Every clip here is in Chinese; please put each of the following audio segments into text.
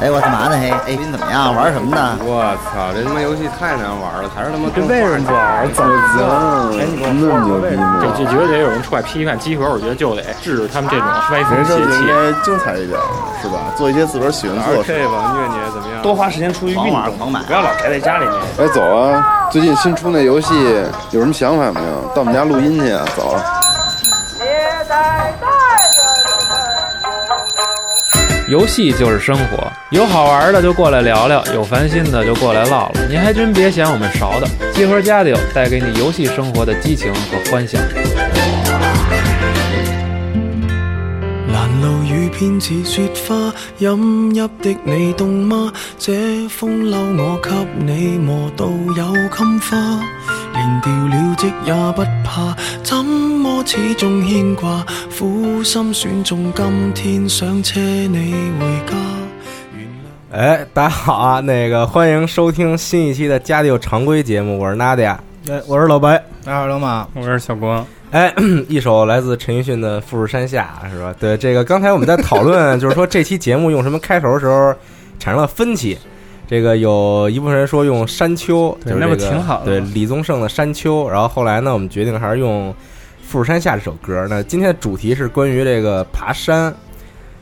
哎，我干嘛呢？嘿，哎，你怎么样？玩什么呢？我操，这他妈游戏太难玩了，还是他妈这为什么不玩？怎么哎，你跟我说说为什么？这这绝对得有人出来批判集合，我觉得就得制止他们这种歪风邪气。就应该精彩一点，是吧？做一些自个儿喜欢做的事。这吧，虐你怎么样？多花时间出去运动，狂买不要老宅在家里面。哎，走啊！最近新出那游戏有什么想法没有？到我们家录音去啊！走。游戏就是生活，有好玩的就过来聊聊，有烦心的就过来唠唠。你还真别嫌我们少的，集合家里带给你游戏生活的激情和欢笑。蘭路雨偏似雪花，飲泣的你凍嗎？這風褸我給你磨到有襟花，連掉了職也不怕，怎麼始終牽掛？苦心選中今天想車你回家。哎，大家好啊！那个欢迎收听新一期的《家里有常规》节目，我是娜迪亚。哎，我是老白，大家好，老马。我是小光，哎，一首来自陈奕迅的《富士山下》是吧？对，这个刚才我们在讨论，就是说这期节目用什么开头的时候产生了分歧。这个有一部分人说用《山丘》，就是对那不挺好的对，李宗盛的《山丘》。然后后来呢，我们决定还是用《富士山下》这首歌。那今天的主题是关于这个爬山。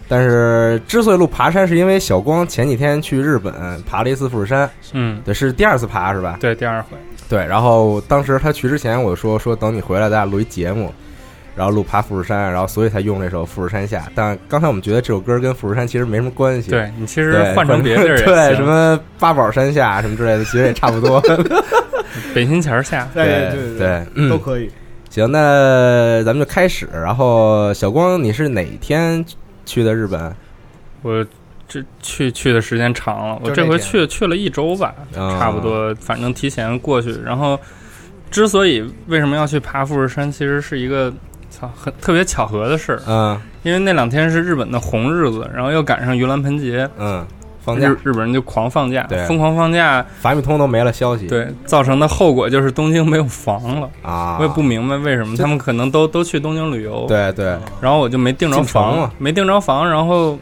但是之所以录爬山，是因为小光前几天去日本爬了一次富士山，嗯，对，是第二次爬是吧？对，第二回，对，然后当时他去之前，我就说说等你回来，咱俩录一节目，然后录爬富士山，然后所以才用这首《富士山下》。但刚才我们觉得这首歌跟富士山其实没什么关系，对你其实，换成别的地儿 对什么八宝山下什么之类的，其实也差不多。北新桥下，对对对，嗯都可以。行，那咱们就开始。然后小光，你是哪天去的日本？我这去去的时间长了，我这回去去了一周吧，啊。差不多，反正提前过去。然后，之所以为什么要去爬富士山，其实是一个操很特别巧合的事儿，嗯因为那两天是日本的红日子，然后又赶上盂兰盆节，嗯，放假。日，日本人就狂放假对，疯狂放假，法米通都没了消息。对，造成的后果就是东京没有房了。啊，我也不明白为什么，他们可能都都去东京旅游，对对，然后我就没订着房了，没订着房，然后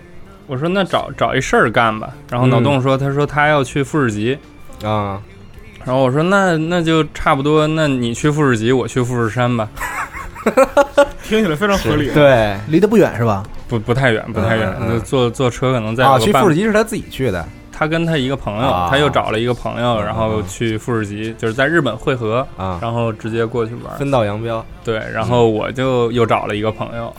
我说那找找一事儿干吧，然后嗯脑洞说他说他要去富士急，啊，然后我说那那就差不多，那你去富士急，我去富士山吧，听起来非常合理。，对。离得不远是吧？不不太远，不太远，嗯嗯。坐坐车可能在啊，去富士急是他自己去的。他跟他一个朋友，啊。他又找了一个朋友，嗯然后去富士急，就是在日本汇合，啊，然后直接过去玩。分道扬镳，对，然后我就又找了一个朋友，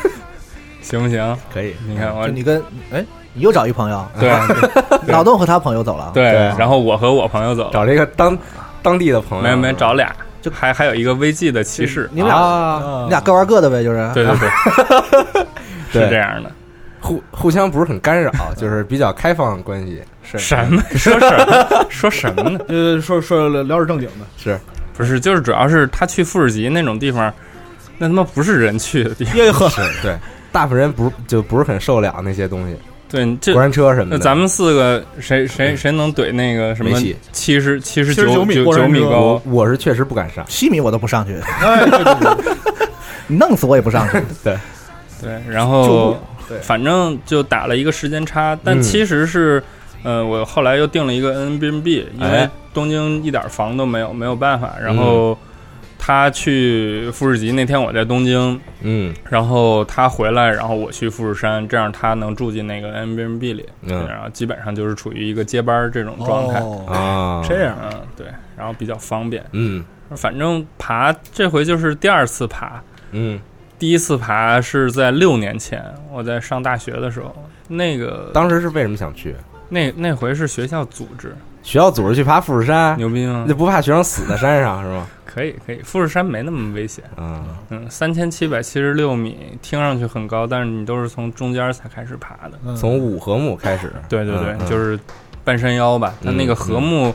行不行？可以。你看我你跟哎，你又找一朋友，对。老邓和他朋友走了。对，然后我和我朋友走了，找了一个当当地的朋友，没没找俩，就还还有一个 VG 的骑士，你们俩，啊，你俩各玩各的呗，就是。对对对，是这样的。互互相不是很干扰，就是比较开放关系，是什么？说什么？说什么呢？呃，说说聊点正经的，是不是，就是主要是他去富士急那种地方，那他妈不是人去的地方。耶呵，是，对，大部分人不就不是很受了那些东西，对，这过山车什么的。那咱们四个谁谁谁能怼那个什么七十七十九九米九米高。我？是确实不敢上，七米我都不上去，你弄死我也不上去。对。对，然后对。反正就打了一个时间差，但嗯其实是，呃，我后来又订了一个 N B N B，因为哎。东京一点房都没有，没有办法。然后他去富士急那天我在东京，嗯然后他回来，然后我去富士山，这样他能住进那个 M B N B 里，嗯然后基本上就是处于一个接班儿这种状态。哦，啊，这样嗯，对，然后比较方便。嗯反正爬这回就是第二次爬，嗯，第一次爬是在六年前，我在上大学的时候，那个当时是为什么想去？那那回是学校组织，学校组织去爬富士山，牛逼吗那？不怕学生死在山上是吗？可以可以，富士山没那么危险，嗯，嗯，三千七百七十六米，听上去很高，但是你都是从中间才开始爬的。嗯。从五合目开始，对对对，就是半山腰吧。它那个合木，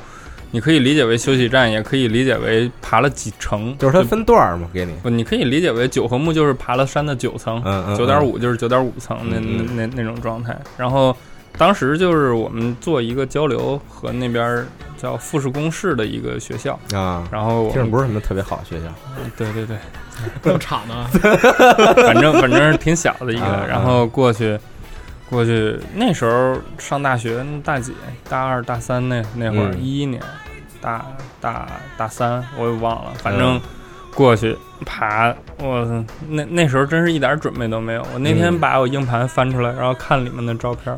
你可以理解为休息站，也可以理解为爬了几层，就是它分段儿嘛，给你，不，你可以理解为九合目就是爬了山的九层，九点五就是九点五层那嗯那那那种状态。然后当时就是我们做一个交流，和那边儿叫复试公式的一个学校，啊，然后我们不是什么特别好的学校，对对对，这么差呢？反正反正是挺小的一啊个，然后过去过去那时候上大学大几？大二大三那那会儿嗯。一一年大大大三我也忘了，反正过去爬我那那时候真是一点准备都没有，我那天嗯。把我硬盘翻出来，然后看里面的照片，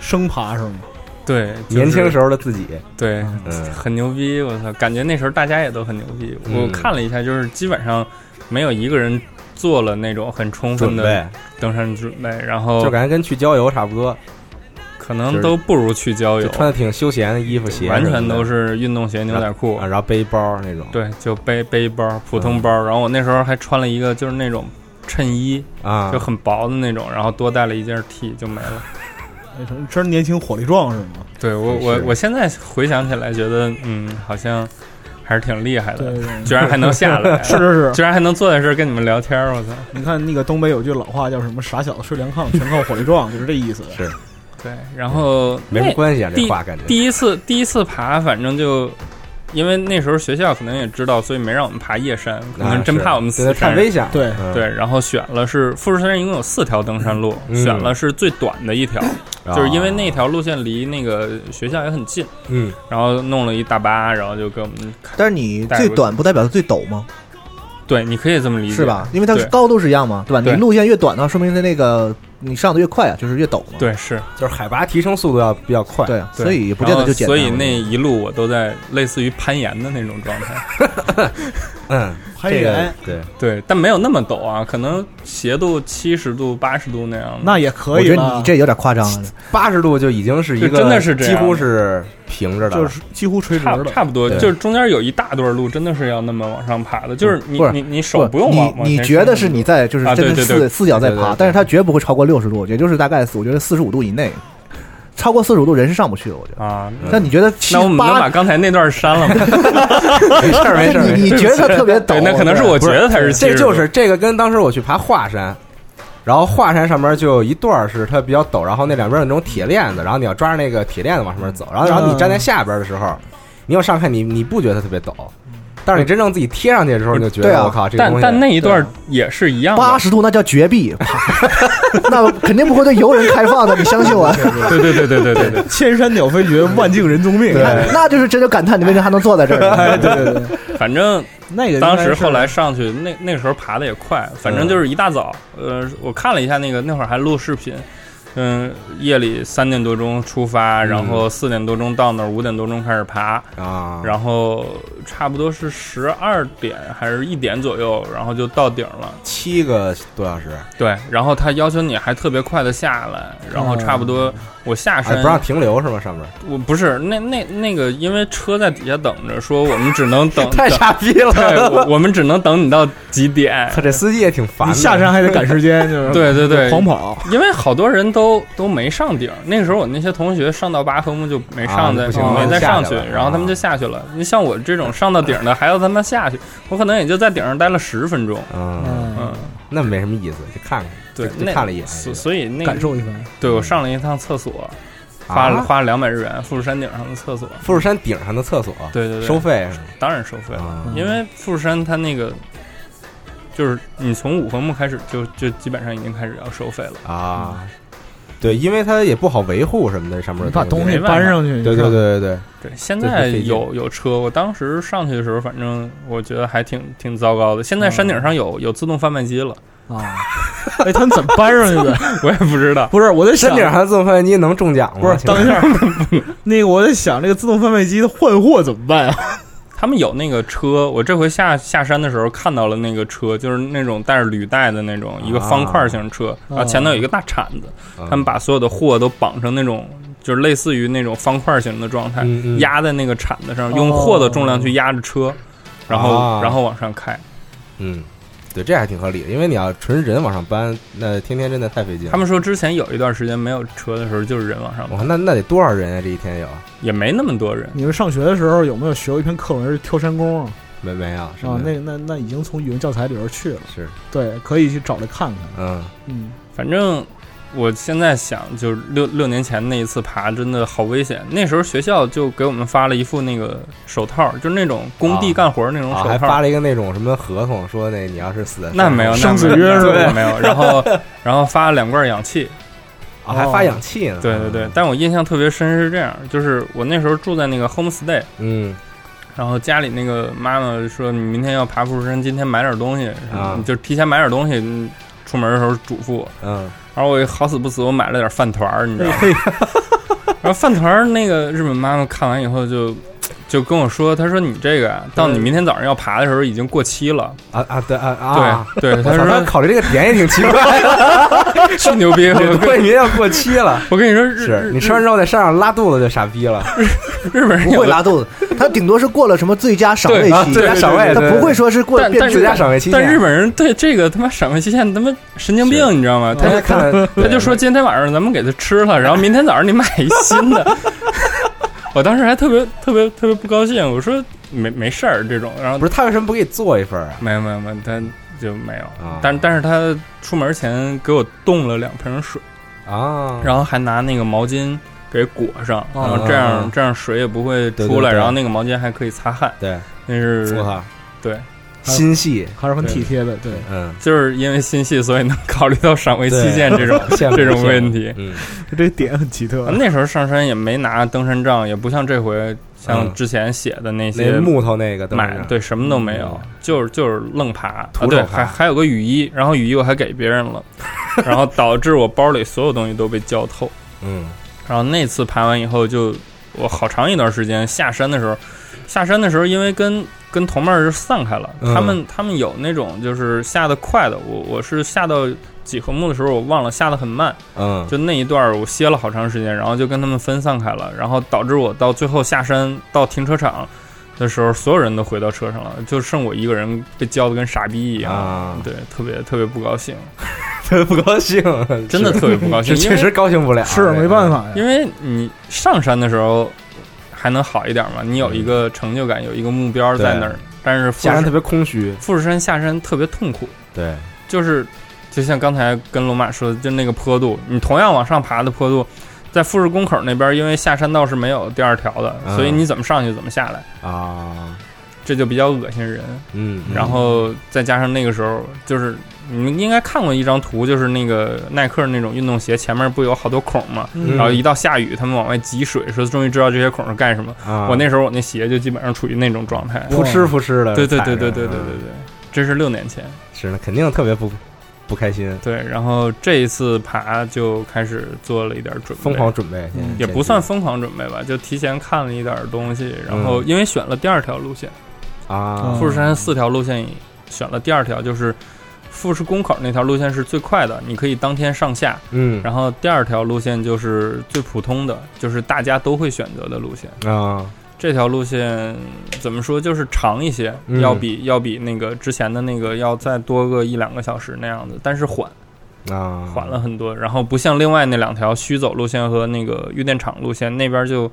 生爬是吗？对，就是年轻时候的自己，对，嗯。很牛逼，我操！感觉那时候大家也都很牛逼。嗯。我看了一下，就是基本上没有一个人做了那种很充分的准备，登山准备，然后就感觉跟去郊游差不多，可能都不如去郊游，就穿的挺休闲的衣服鞋完全都是运动鞋、牛仔裤啊，。然后背包那种，对，就背背包、普通包。然后我那时候还穿了一个就是那种衬衣，啊，就很薄的那种，然后多带了一件 T 就没了。哎真年轻火力壮是吗？对我我我现在回想起来，觉得嗯，好像还是挺厉害的，对对，居然还能下来，是是是。居然还能坐在这儿跟你们聊天儿，我操！你看那个东北有句老话叫什么“傻小子睡凉炕，全靠火力壮”，就是这意思。是对，然后没什么关系啊，这第话感觉第一次第一次爬，反正就因为那时候学校可能也知道，所以没让我们爬夜山，可能真怕我们死啊对太。危险了，对嗯对，然后选了是富士山一共有四条登山路，嗯选了是最短的一条，啊就是因为那条路线离那个学校也很近，嗯然后弄了一大巴，然后就给我们。但是你最短不代表它最陡吗？对，你可以这么理解，是吧？因为它高度是一样嘛，对吧？你路线越短的话，说明它那个你上的越快啊，就是越陡嘛。对是，就是海拔提升速度要比较快，对所以也不见得就简单。所以那一路我都在类似于攀岩的那种状态。嗯，攀这个岩对，对，但没有那么陡啊，可能斜度七十度、八十度那样的。那也可我觉得以你这有点夸张了。八十度就已经是一就个真的是这样几乎是平着的，就是几乎垂直差的。差不多，对。就是中间有一大段路，真的是要那么往上爬的，就是你不是你你手不用你往往前你觉得伸是你在就是啊真的四对对对。四脚在爬对对对，但是它绝不会超过六十度，也就是大概我觉得四十五度以内。超过四十五度人是上不去的，我觉得。啊？那你觉得七那我们能把？刚才那段删了吗？没事儿没事儿，你你觉得它特别对，陡？那可能是我觉得它是70这，就是这个跟当时我去爬华山，然后华山上面就有一段是它比较陡，然后那两边有那种铁链子，然后你要抓着那个铁链子往上面走，然后然后你站在下边的时候，你往上看你你不觉得特别陡，但是你真正自己贴上去的时候，你就觉对啊得我靠，这个但东西但那一段也是一样的。八十度那叫绝壁，那肯定不会对游人开放的，你相信我。对对对对对对对，千山鸟飞绝，万径人踪灭。那那就是真的感叹你为什么还能坐在这儿。哎，对对对，反正那个当时是后来上去，那那个时候爬的也快，反正就是一大早，呃，我看了一下那个那会儿还录视频，嗯，夜里三点多钟出发，然后四点多钟到那儿，五点多钟开始爬，啊，然后差不多是十二点还是一点左右，然后就到顶了。七个多小时，对，然后他要求你还特别快的下来，然后差不多我下山哎不让停留是吗？上面我不是那那那个，因为车在底下等着，说我们只能等 太傻逼了，对，我我们只能等你到几点。他这司机也挺烦的，你下山还得赶时间，就是对对对狂跑。因为好多人都都都没上顶，那个时候我那些同学上到八合目就没上再，啊不行没再上去然后他们就下去了。你像我这种上到顶的，还要他妈下去，我可能也就在顶上待了十分钟。嗯，嗯，那没什么意思，就看看，对，就那看了一眼，所所以那感受一番。对我上了一趟厕所，花了啊花了两百日元，富士山顶上的厕所。富士山顶上的厕所，对对对，收费？当然收费了，啊因为富士山它那个就是你从五分目开始就就基本上已经开始要收费了。啊，对，因为它也不好维护什么的，上面把东西搬上去，对对对对对，对，现在有有车，我当时上去的时候，反正我觉得还挺挺糟糕的。现在山顶上有有自动贩卖机了，啊，哎，他们怎么搬上去的？我也不知道。不是，我在想山顶上的自动贩卖机能中奖吗？不是，等一下，那个我在想，这个自动贩卖机的换货怎么办啊？他们有那个车，我这回下下山的时候看到了那个车，就是那种带着履带的那种一个方块型车，然后前头有一个大铲子，啊。他们把所有的货都绑成那种。就是类似于那种方块型的状态，嗯嗯。压在那个铲子上，用货的重量去压着车，然后、啊。然后往上开。嗯，对，这还挺合理的，因为你要纯人往上搬，那天天真的太费劲了。他们说之前有一段时间没有车的时候，就是人往上爬，我看那那得多少人啊？这一天有也没那么多人。你们上学的时候有没有学过一篇课文是跳山工啊？没没有？是啊，那那那已经从语文教材里边去了。是对，可以去找来看看。嗯嗯，反正我现在想，就是六六年前那一次爬，真的好危险。那时候学校就给我们发了一副那个手套，就是那种工地干活那种啊，手套。还发了一个那种什么合同，说那你要是死在那没有，那生死没有约是吧没有。然后，然后发了两罐氧气。啊，还发氧气呢。对对对，但我印象特别深是这样，就是我那时候住在那个 homestay，嗯然后家里那个妈妈说你明天要爬富士山，今天买点东西，啊你就提前买点东西，出门的时候嘱咐我。嗯然后我好死不死，我买了点饭团儿，你知道吗？然后饭团儿那个日本妈妈看完以后就就跟我说，他说你这个啊到你明天早上要爬的时候已经过期了。啊啊对啊啊，对他说考虑这个点也挺奇怪的，巨牛逼，过年要过期了。我跟你说，日是你吃完之后在山上拉肚子就傻逼了，日本人不会拉肚子，他顶多是过了什么最佳赏味期，啊最佳赏味，对他不会说是过变但但最佳赏味期限。但日本人对这个他妈赏味期限他妈神经病，你知道吗？他他就看他就说今天晚上咱们给他吃了，然后明天早上你买一新的。我当时还特别特别特别不高兴，我说没没事儿这种，然后不是他为什么不给你做一份啊？没有没有没有，他就没有。啊但但是他出门前给我冻了两瓶水，啊，然后还拿那个毛巾给裹上，然后这啊样这样水也不会出来，对对然后那个毛巾还可以擦汗。对，那是我操，对，心细，还是很体贴的，对，嗯，就是因为心细，所以能考虑到赏味期限这种 这种问题。嗯。这点很奇特。那时候上山也没拿登山杖，也不像这回像嗯。之前写的那些那木头那个买对什么都没有嗯，就是就是愣爬。啊对，徒手爬。还还有个雨衣，然后雨衣我还给别人了，然后导致我包里所有东西都被浇透。嗯。然后那次爬完以后就，我好长一段时间下山的时候，下山的时候因为跟跟同伴儿就散开了，嗯。他们他们有那种就是下的快的，我我是下到几何木的时候我忘了下的很慢，嗯，就那一段我歇了好长时间，然后就跟他们分散开了，然后导致我到最后下山到停车场的时候，所有人都回到车上了，就剩我一个人被浇的跟傻逼一样，啊。对，特别特别不高兴，特别不高兴，真的特别不高兴，确实高兴不了，是没办法呀，因为你上山的时候还能好一点嘛，你有一个成就感，有一个目标在那儿。但是富士下山特别空虚，富士山下山特别痛苦，对，就是就像刚才跟龙马说的，就那个坡度，你同样往上爬的坡度，在富士宫口那边，因为下山道是没有第二条的，嗯。所以你怎么上去怎么下来，啊，这就比较恶心人。嗯，然后再加上那个时候，就是你们应该看过一张图，就是那个耐克那种运动鞋前面不有好多孔吗，嗯然后一到下雨，他们往外挤水，说终于知道这些孔是干什么。啊，我那时候我那鞋就基本上处于那种状态。扑哧扑哧的，对对对对对对对嗯对，这是六年前。是的，肯定特别不不开心，对，然后这一次爬就开始做了一点准备，疯狂准备，嗯也不算疯狂准备吧，就提前看了一点东西，然后嗯因为选了第二条路线，啊，富士山四条路线选了第二条，就是富士宫口那条路线是最快的，你可以当天上下。嗯然后第二条路线就是最普通的，就是大家都会选择的路线。啊，这条路线怎么说，就是长一些，嗯要比要比那个之前的那个要再多个一两个小时那样子，但是缓啊，缓了很多。然后不像另外那两条虚走路线和那个玉电厂路线那边就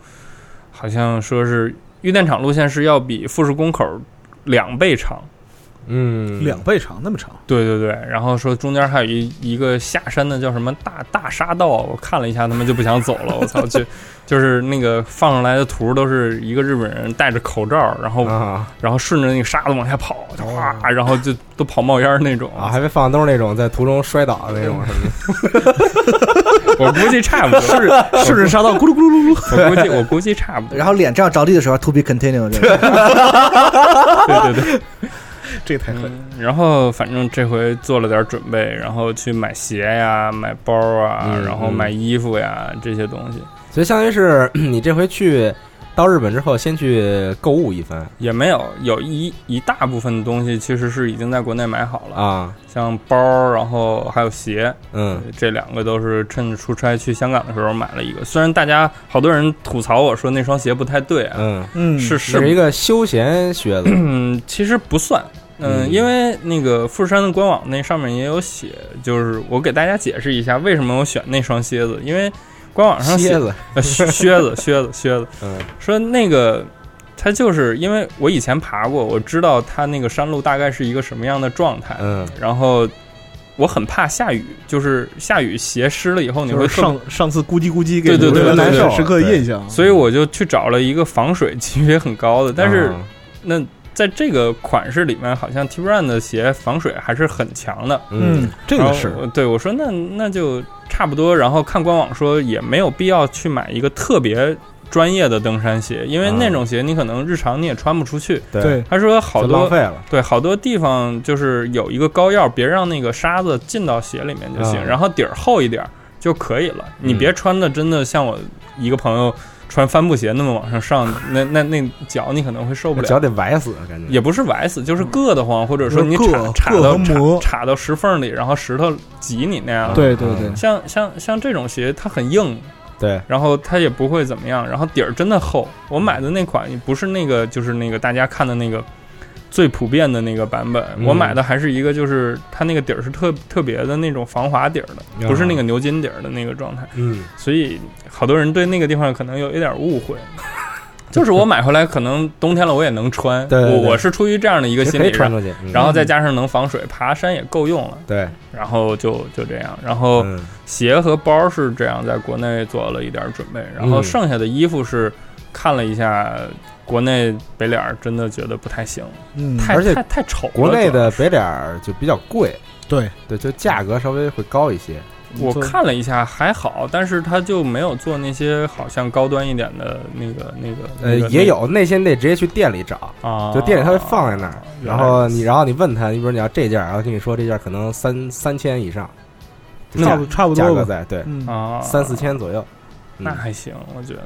好像说是玉电厂路线是要比富士宫口两倍长。嗯，两倍长，那么长，对对对，然后说中间还有一一个下山的叫什么大大沙道，我看了一下，他们就不想走了。我操，就就是那个放上来的图都是一个日本人戴着口罩，然后、啊。然后顺着那个沙子往下跑，就哗，然后就都跑冒烟那种啊，还没放都是那种在途中摔倒的那种什么 我估计差不多，顺着 顺着沙道咕噜咕噜噜噜，我估计我估计差不多。然后脸这样着地的时候，to be continue，这个。对对对，这太狠。嗯，然后反正这回做了点准备，然后去买鞋呀、买包啊，嗯然后买衣服呀这些东西。所以相当于是 你这回去到日本之后，先去购物一番。也没有，有一一大部分的东西其实是已经在国内买好了，啊，像包，然后还有鞋，嗯。这两个都是趁着出差去香港的时候买了一个。虽然大家好多人吐槽我说那双鞋不太对啊，嗯，嗯，是。是一个休闲靴子。嗯，其实不算。嗯，嗯。因为那个富士山的官网那上面也有写，就是我给大家解释一下为什么我选那双靴子，因为官网上靴子，呃 靴靴子靴子靴子，嗯。说那个它就是因为我以前爬过，我知道它那个山路大概是一个什么样的状态，嗯。然后我很怕下雨，就是下雨鞋湿了以后你会上上次咕叽咕叽给对对对对对时刻的印象。所以我就去找了一个防水级别很高的，但是啊那在这个款式里面，好像 T Run 的鞋防水还是很强的。嗯，这个是对我说那那就差不多，然后看官网说也没有必要去买一个特别专业的登山鞋，因为啊那种鞋你可能日常你也穿不出去。对，对他说好多浪费了。对好多地方就是有一个膏药，别让那个沙子进到鞋里面就行，啊然后底儿厚一点儿就可以了。你嗯别穿的真的像我一个朋友穿帆布鞋那么往上上，那那那脚你可能会受不了。脚得崴死，感觉也不是崴死，就是硌得慌，或者说你插插到插到石缝里，然后石头挤你那样。对对对，像像像这种鞋，它很硬，对，然后它也不会怎么样，然后底儿真的厚。我买的那款不是那个，就是那个大家看的那个最普遍的那个版本，嗯我买的还是一个，就是它那个底儿是特特别的那种防滑底儿的，不是那个牛筋底儿的那个状态。嗯，所以好多人对那个地方可能有一点误会。就是我买回来，可能冬天了我也能穿。对对对我我是出于这样的一个心理，然可以穿出去。嗯然后再加上能防水，爬山也够用了。对，然后就就这样，然后嗯鞋和包是这样，在国内做了一点准备，然后嗯剩下的衣服是看了一下，国内北脸儿真的觉得不太行，嗯，太而且太太丑了。国内的北脸儿就比较贵，对，对，就价格稍微会高一些。我看了一下还好，但是他就没有做那些好像高端一点的那个那个呃，也有那些你得直接去店里找，啊，就店里他会放在那儿，然后你然后你问他，你比如你要这件儿，然后跟你说这件儿可能三三千以上，那差不差不价多吧。格在对嗯，啊三四千左右。嗯那还行，我觉得。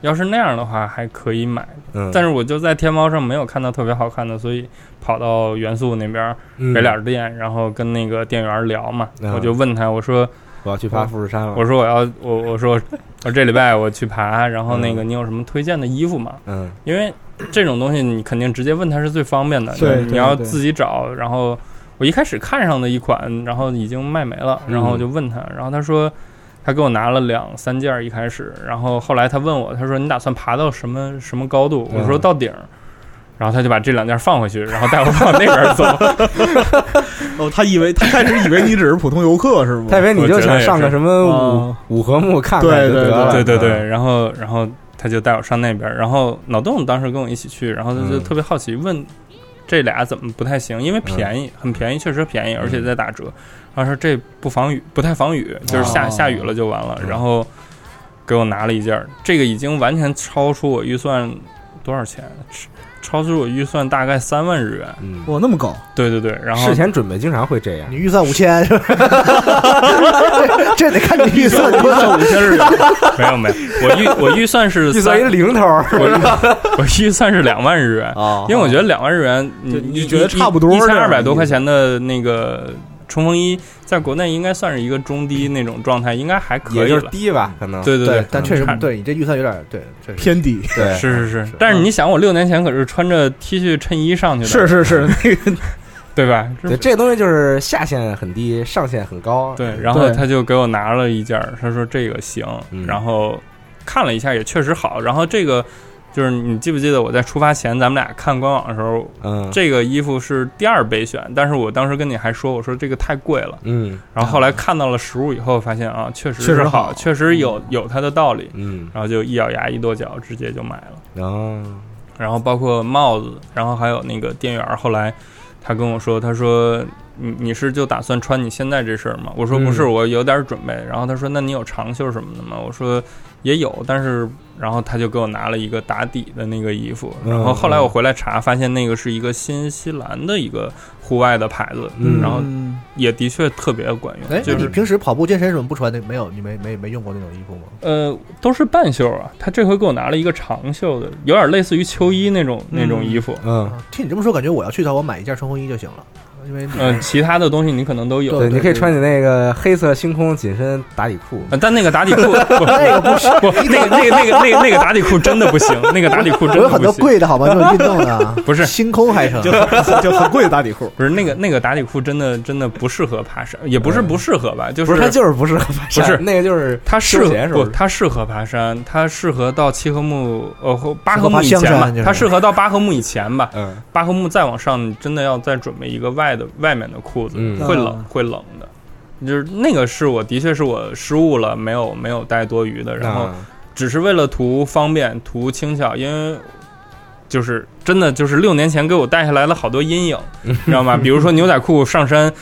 要是那样的话，还可以买，嗯，但是我就在天猫上没有看到特别好看的，所以跑到元素那边嗯。北脸儿店，然后跟那个店员聊嘛，嗯。我就问他，我说我要去爬富士山了。我说我要我我说我这礼拜我去爬，然后那个你有什么推荐的衣服吗？嗯。因为这种东西你肯定直接问他是最方便的，对你要自己找。然后我一开始看上的一款，然后已经卖没了，嗯。然后我就问他，然后他说他给我拿了两三件儿一开始，然后后来他问我，他说你打算爬到什么什么高度？我说嗯到顶儿。然后他就把这两件放回去，然后带我往那边走。哦，他以为他开始以为你只是普通游客是吗？他以为你就想上个什么啊五五合目看看对对就得了，对对对，嗯，然后然后他就带我上那边，然后脑洞当时跟我一起去，然后他就嗯特别好奇问这俩怎么不太行，因为便宜，很便宜，确实便宜，而且在打折。然后说这不防雨，不太防雨，就是下、哦下雨了就完了。嗯然后给我拿了一件儿，这个已经完全超出我预算多少钱？超出我预算大概三万日元。嗯，哇，那么高，对对对，然后事前准备经常会这样你。预算五千，是 吧这得看你预算多少。五千日元，没有没有，我预我预算是 预算一三，零头，我预 我预算是两万日元。啊因为我觉得两万日元，就你你觉得差不多一千二百多块钱的那个冲锋衣，在国内应该算是一个中低那种状态，应该还可也就是。低吧，可能。对对对，但确实差对你这预算有点对，偏低。对，是是是，但是你想，我六年前可是穿着 T 恤衬衣上去的，是是是，那个 对吧？对，这个东西就是下限很低，上限很高。对，然后他就给我拿了一件儿，他说这个行，嗯然后看了一下也确实好，然后这个就是你记不记得我在出发前咱们俩看官网的时候，嗯，这个衣服是第二备选，但是我当时跟你还说，我说这个太贵了。嗯然后后来看到了实物以后，发现啊，确实确实是好，确实有有它的道理。嗯，然后就一咬牙一跺脚，直接就买了。然后然后包括帽子，然后还有那个店员，后来他跟我说，他说你你是就打算穿你现在这身儿吗？我说不是，嗯我有点准备。然后他说那你有长袖什么的吗？我说也有，但是然后他就给我拿了一个打底的那个衣服。嗯然后后来我回来查，发现那个是一个新西兰的一个户外的牌子，嗯然后嗯也的确特别管用。哎，就你平时跑步健身怎么不穿那？没有，你没没没用过那种衣服吗？呃，都是半袖啊。他这回给我拿了一个长袖的，有点类似于秋衣那种、那种衣服。嗯，啊听你这么说，感觉我要去的话，我买一件冲锋衣就行了，因为嗯、其他的东西你可能都有。对，对你可以穿你那个黑色星空紧身打底裤。呃但那个打底裤，不那个不是，不，那个那个那个那个那个打底裤真的不行，那个打底裤真的我有很多不行。贵的好吗？这种运动的啊，不是。星空还成 就很就很贵的打底裤。不是那个那个打底裤真的真的不适合爬山，也不是不适合吧，就不是，它就是不适合爬山，不是。那个就是它适合不，它适合爬山，它适合到七合木呃或八合适合爬香目以前吧它适合到八合木以前吧，嗯。八合木再往上，真的要再准备一个外外的外面的裤子，嗯会冷啊会冷的。就是那个是我的确是我失误了，没有没有带多余的，然后啊只是为了图方便、图轻巧，因为就是真的就是六年前给我带下来了好多阴影，你 知道吗？比如说牛仔裤上身，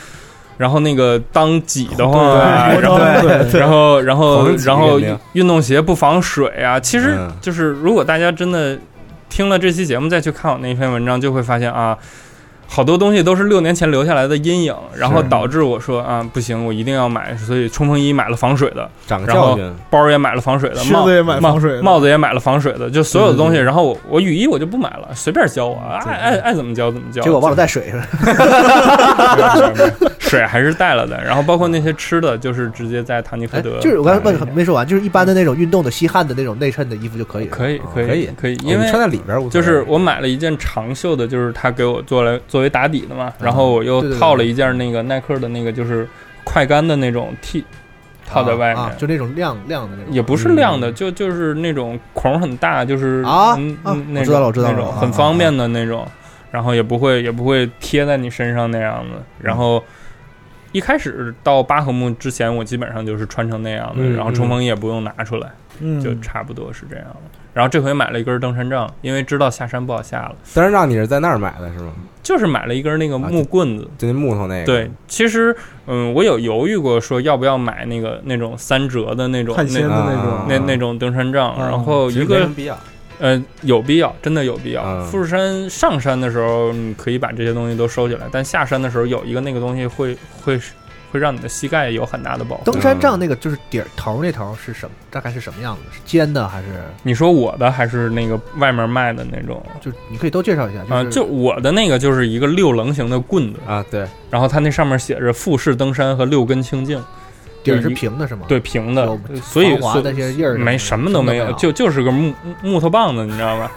然后那个当挤的慌啊，然后然后然后然后运动鞋不防水啊。其实嗯就是如果大家真的听了这期节目再去看我那篇文章，就会发现啊。好多东西都是六年前留下来的阴影，然后导致我说啊不行，我一定要买，所以冲锋衣买了防水的，长然后，包也买了防水的，帽子也买防水的帽帽子也买了防水的，就所有的东西。对对对然后我我雨衣我就不买了，随便教我，爱爱爱怎么教怎么教。结果忘了带水是吧？水还是带了的，然后包括那些吃的，就是直接在唐吉诃哎德。就是我刚才问没说完，就是一般的那种运动的吸汗的那种内衬的衣服就可以了。可以可以可以可以，因为穿在里边就是我买了一件长袖的，就是他给我做来作为打底的嘛，然后我又套了一件那个耐克的那个就是快干的那种 T，套在外面。啊，就那种亮亮的那种。也不是亮的，就就是那种孔很大，就是啊嗯啊嗯那我知道了我知道了那种啊很方便的那种，然后也不会也不会贴在你身上那样子。然后一开始到巴赫穆之前，我基本上就是穿成那样的，嗯然后冲锋衣也不用拿出来，嗯，就差不多是这样的。然后这回买了一根登山杖，因为知道下山不好下了，登山杖你是在那儿买的是吗？就是买了一根那个木棍子。就那木头那个，对，其实嗯，我有犹豫过，说要不要买那个那种三折的那种碳纤的那那种啊那那种登山杖，啊然后一个。呃，有必要，真的有必要。嗯富士山上山的时候，你可以把这些东西都收起来，但下山的时候有一个那个东西会会会让你的膝盖有很大的保护。登山杖那个就是底儿头那头是什么？大概是什么样子？是尖的还是？你说我的还是那个外面卖的那种？就你可以都介绍一下。啊、是就我的那个就是一个六棱形的棍子，啊，对，然后它那上面写着富士登山和六根清净，底儿是平的是吗？对，平的，所以所防滑那些印儿没什么都没有，就就是个木木头棒子，你知道吧？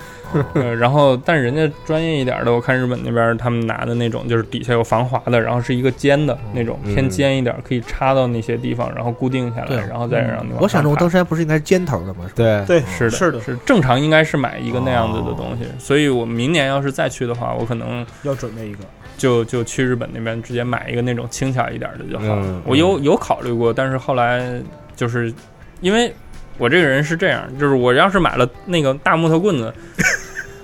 呃，然后但人家专业一点的，我看日本那边他们拿的那种，就是底下有防滑的，然后是一个尖的那种，嗯偏尖一点，可以插到那些地方，然后固定下来，然后再让你往我想着我当时还不是应该是尖头的吗？对，对，是的，是的，是正常应该是买一个那样子的东西，所以我明年要是再去的话，我可能要准备一个。就就去日本那边直接买一个那种轻巧一点的就好了。嗯我有有考虑过，但是后来就是因为我这个人是这样，就是我要是买了那个大木头棍子。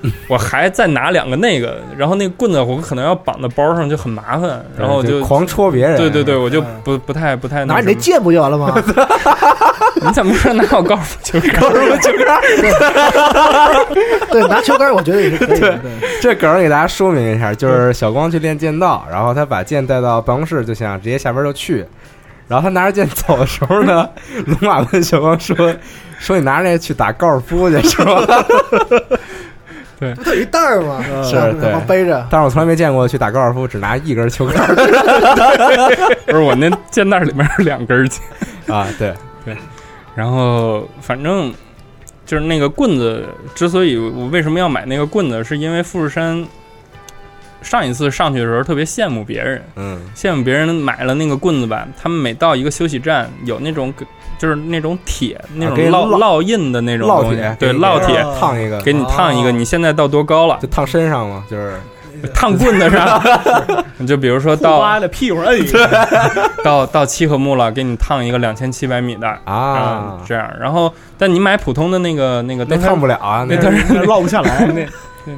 我还再拿两个那个，然后那个棍子我可能要绑在包上，就很麻烦，然后我就狂戳别人。对对对，我就不不太不太拿你那剑不就完了吗？你怎么说拿我高尔夫球杆？高尔夫球杆对，拿球杆我觉得也是可以的。对，这梗给大家说明一下，就是小光去练剑道，然后他把剑带到办公室，就想直接下班就去。然后他拿着剑走的时候呢，龙马问小光说：“说你拿着那去打高尔夫去是吧不都有一袋儿吗？是对背着？”。但是我从来没见过去打高尔夫只拿一根球杆儿 不是我那肩带里面是两根筋，啊。对，然后反正就是那个棍子，之所以我为什么要买那个棍子，是因为富士山上一次上去的时候特别羡慕别人，嗯羡慕别人买了那个棍子吧，他们每到一个休息站有那种就是那种铁那种烙烙烙印的那种东西烙铁，对，烙铁。烫一个，给你烫一个，哦你现在到多高了？就烫身上嘛，就是烫棍子上，你 就比如说到妈的屁股上摁一个，到到七合目了，给你烫一个两千七百米的啊嗯，这样。然后，但你买普通的那个那个那烫不了啊，那那当然那落不下来。那那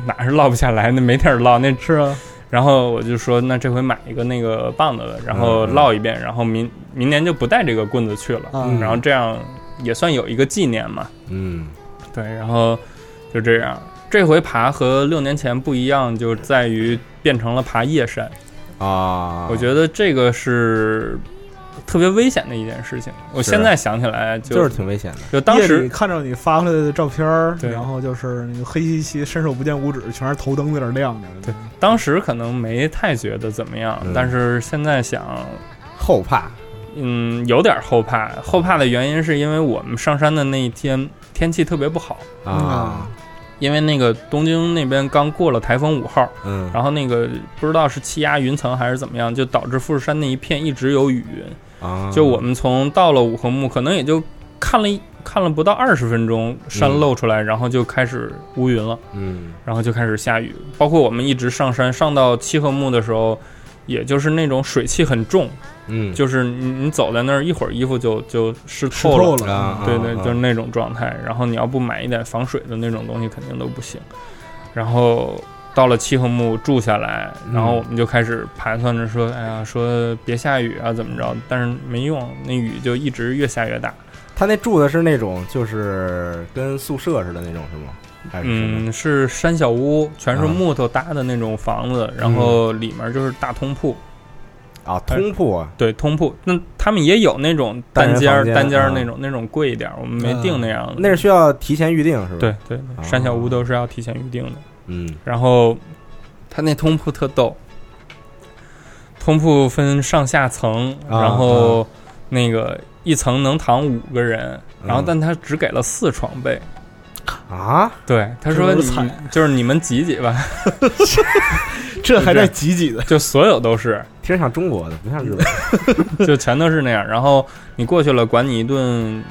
哪是落不下来，那没地儿落。那是啊，然后我就说，那这回买一个那个棒子，然后嗯烙一遍，然后明明年就不带这个棍子去了，嗯然后这样也算有一个纪念嘛。嗯对，然后就这样。这回爬和六年前不一样，就在于变成了爬夜山。啊，我觉得这个是特别危险的一件事情。我现在想起来就就是挺危险的。就当时看着你发回来的照片儿，对然后就是那个黑漆漆、伸手不见五指，全是头灯在那儿亮着。对当时可能没太觉得怎么样，嗯但是现在想，后怕嗯，有点后怕。后怕的原因是因为我们上山的那一天天气特别不好，啊，因为那个东京那边刚过了台风五号，嗯，然后那个不知道是气压云层还是怎么样，就导致富士山那一片一直有雨云。啊，就我们从到了五合目，可能也就看了一看了不到二十分钟，山露出来，然后就开始乌云了，嗯然后就开始下雨。包括我们一直上山，上到七合目的时候，也就是那种水汽很重，嗯，就是你你走在那儿一会儿衣服就就湿湿透透了啊对对，啊就是那种状态。然后你要不买一点防水的那种东西，肯定都不行。然后到了七横木住下来，然后我们就开始盘算着说，哎呀，说别下雨啊，怎么着？但是没用，那雨就一直越下越大。他那住的是那种就是跟宿舍似的那种是吗？还是？嗯，是山小屋，全是啊木头搭的那种房子，然后里面就是大通铺。啊，通铺啊，对，通铺。那他们也有那种单间儿、单间那种，那种贵一点儿，我们没定那样的。那是需要提前预定是吧？对，对山小屋都是要提前预定的。嗯然后他那通铺特逗，通铺分上下层，啊然后那个一层能躺五个人，然后嗯但他只给了四床被。啊，对，他说你就是你们挤挤吧，这还带挤挤的，就所有都是，听着像中国的，不像日本。就全都是那样。然后你过去了，管你一顿。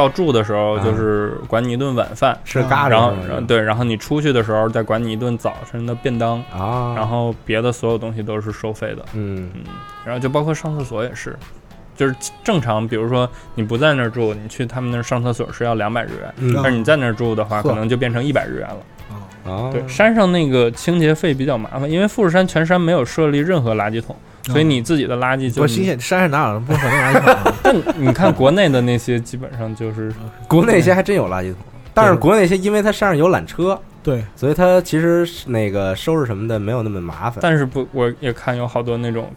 到住的时候啊。就是管你一顿晚饭，吃咖喱然后对，然后你出去的时候再管你一顿早晨的便当，啊，然后别的所有东西都是收费的。嗯。嗯，然后就包括上厕所也是，就是正常，比如说你不在那儿住，你去他们那儿上厕所是要两百日元，嗯。但是你在那儿住的话，可能就变成一百日元了。啊，对，山上那个清洁费比较麻烦，因为富士山全山没有设立任何垃圾桶，所以你自己的垃圾就是不新。鲜，山上哪有不可能垃圾桶啊？但你看国内的那些，基本上就是国内那些还真有垃圾桶，但是国内那些因为它山上有缆车，对，所以它其实那个收拾什么的没有那么麻烦。但是不，我也看有好多那种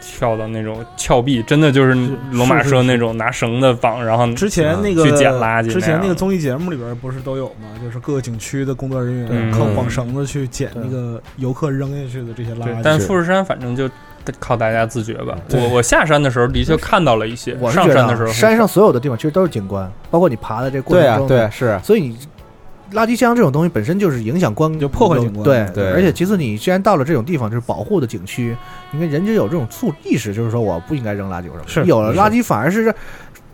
跳到那种峭壁，真的就是龙马车那种拿绳子绑，然后之前那个去捡垃圾之前那个综艺节目里边不是都有吗？就是各个景区的工作人员对靠嗯绑绳子去捡那个游客扔下去的这些垃，圾。但富士山反正就靠大家自觉吧。我我下山的时候的确看到了一些，我上山的时候山上所有的地方其实都是景观，包括你爬的这过对啊，程中，对，是所以你垃圾箱这种东西本身就是影响观，就破坏景观。对对。而且其次，你既然到了这种地方，就是保护的景区，应该人就有这种素意识，就是说我不应该扔垃圾，什么。是有了垃圾反而是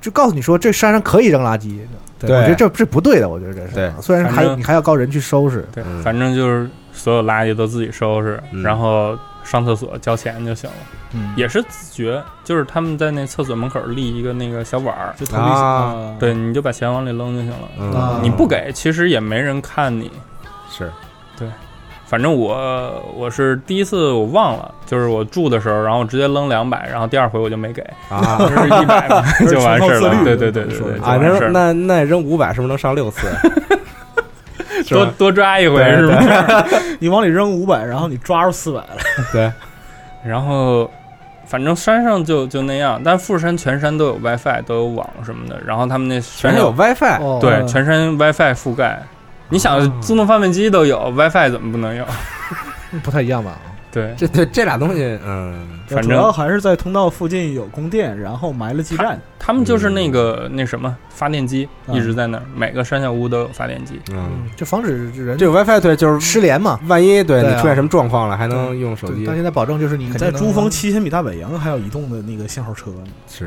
就告诉你说这山上可以扔垃圾。对我觉得这这不对的，我觉得这是。对。虽然还你还要高人去收拾，对嗯，反正就是所有垃圾都自己收拾，嗯。然后上厕所交钱就行了，嗯，也是自觉，就是他们在那厕所门口立一个那个小碗儿，就投币啊。对，你就把钱往里扔就行了。嗯啊。你不给，其实也没人看你。是。对反正我我是第一次我忘了，就是我住的时候，然后直接扔两百，然后第二回我就没给，啊。就是一百 就完事儿了。对对对对对，就啊，完事儿那那那扔五百是不是能上六次？多多抓一回对是不是？你往里扔五百，然后你抓住四百了。对，然后反正山上就就那样，但富士山全山都有 WiFi，都有网什么的。然后他们那全是有 WiFi，哦对全山 WiFi 覆盖。你想自动贩卖机都有 WiFi，怎么不能有？不太一样吧？对，这对这俩东西，嗯，反主要正还是在通道附近有供电，然后埋了基站。他们就是那个那什么发电机嗯一直在那儿，每个山下屋都有发电机。嗯，就防止人这个 WiFi 对，就是失联嘛。万一对对啊你出现什么状况了，还能用手机但。现在保证就是你在珠峰七千米大本营还有移动的那个信号车呢。是，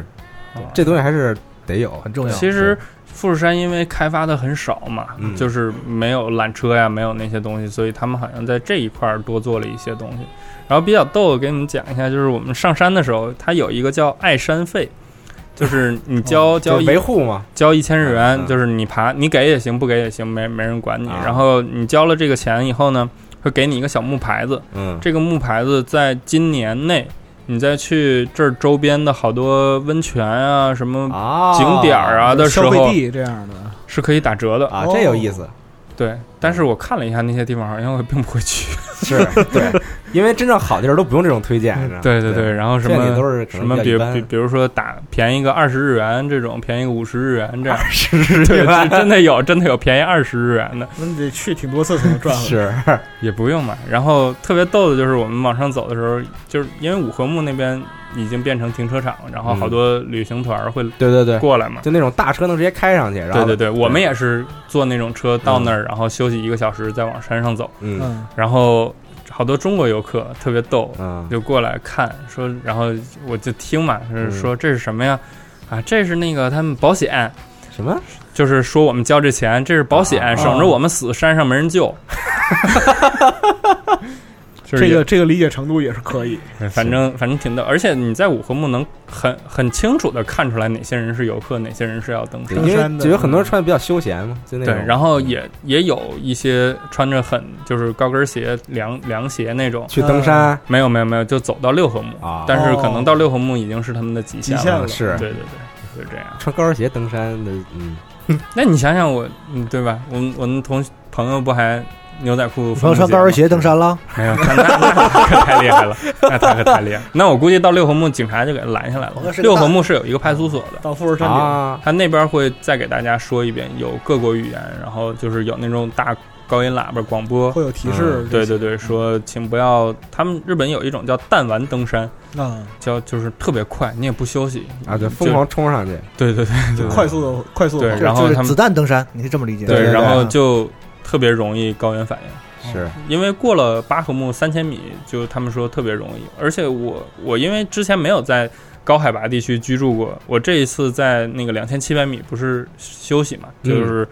啊这东西还是得有。很重要。其实富士山因为开发的很少嘛，嗯。就是没有缆车呀，没有那些东西，所以他们好像在这一块儿多做了一些东西。然后比较逗，给你们讲一下，就是我们上山的时候，它有一个叫爱山费，就是你交、交维护嘛，交一千日元，就是你爬，你给也行，不给也行，没没人管你。啊。然后你交了这个钱以后呢，会给你一个小木牌子，嗯，这个木牌子在今年内，你再去这儿周边的好多温泉啊、什么啊，景点儿啊的时消费候，地这样的，是可以打折的。啊，这有意思，对，但是我看了一下那些地方，好像我并不会去。是对，因为真正好地儿都不用这种推荐，是吧对对对，然后什么都是什么，比比比比如说打便宜个二十日元这种，便宜个五十日元这样，是对，这真的有真的有便宜二十日元的，那你得去挺多次才能赚回来。是，也不用嘛。然后特别逗的就是我们往上走的时候，就是因为五合目那边已经变成停车场，然后好多旅行团会对对对，过来嘛。就那种大车能直接开上去，然后对对对，我们也是坐那种车到那儿，然后休息一个小时，再往山上走。嗯嗯，然后好多中国游客特别逗，嗯就过来看说，然后我就听嘛，说这是什么呀？啊，这是那个他们保险，什么就是说我们交这钱，这是保险，啊省着我们死，山上没人救。就是这个这个理解程度也是可以。反正反正挺逗，而且你在五合目能很很清楚的看出来哪些人是游客，哪些人是要登山。因为山的就有很多人穿的比较休闲嘛，就那种对，然后也也有一些穿着很就是高跟鞋、凉凉鞋那种，去登山没有没有没有，就走到六合目啊但是可能到六合目已经是他们的极限了。极限了是对对对，就这样。穿高跟鞋登山的，嗯，那你想想我，嗯，对吧？我我们同朋友不还牛仔裤？你朋友穿高跟鞋登山了？没有，那那那可太厉害了，那他可太厉害。那我估计到六合目，警察就给他拦下来了六合目是有一个派出所的，到富士山顶，啊，他那边会再给大家说一遍，有各国语言，然后就是有那种大高音喇叭广播。会有提示。对对对，说请不要。他们日本有一种叫弹丸登山，啊，叫就是特别快，你也不休息啊，对，就疯狂冲上去，对对对就快速的快速的然后他们子弹登山，你是这么理解对然后就特别容易高原反应。是。因为过了巴合木三千米，就他们说特别容易。而且我我因为之前没有在高海拔地区居住过，我这一次在那个两千七百米不是休息嘛，嗯。就是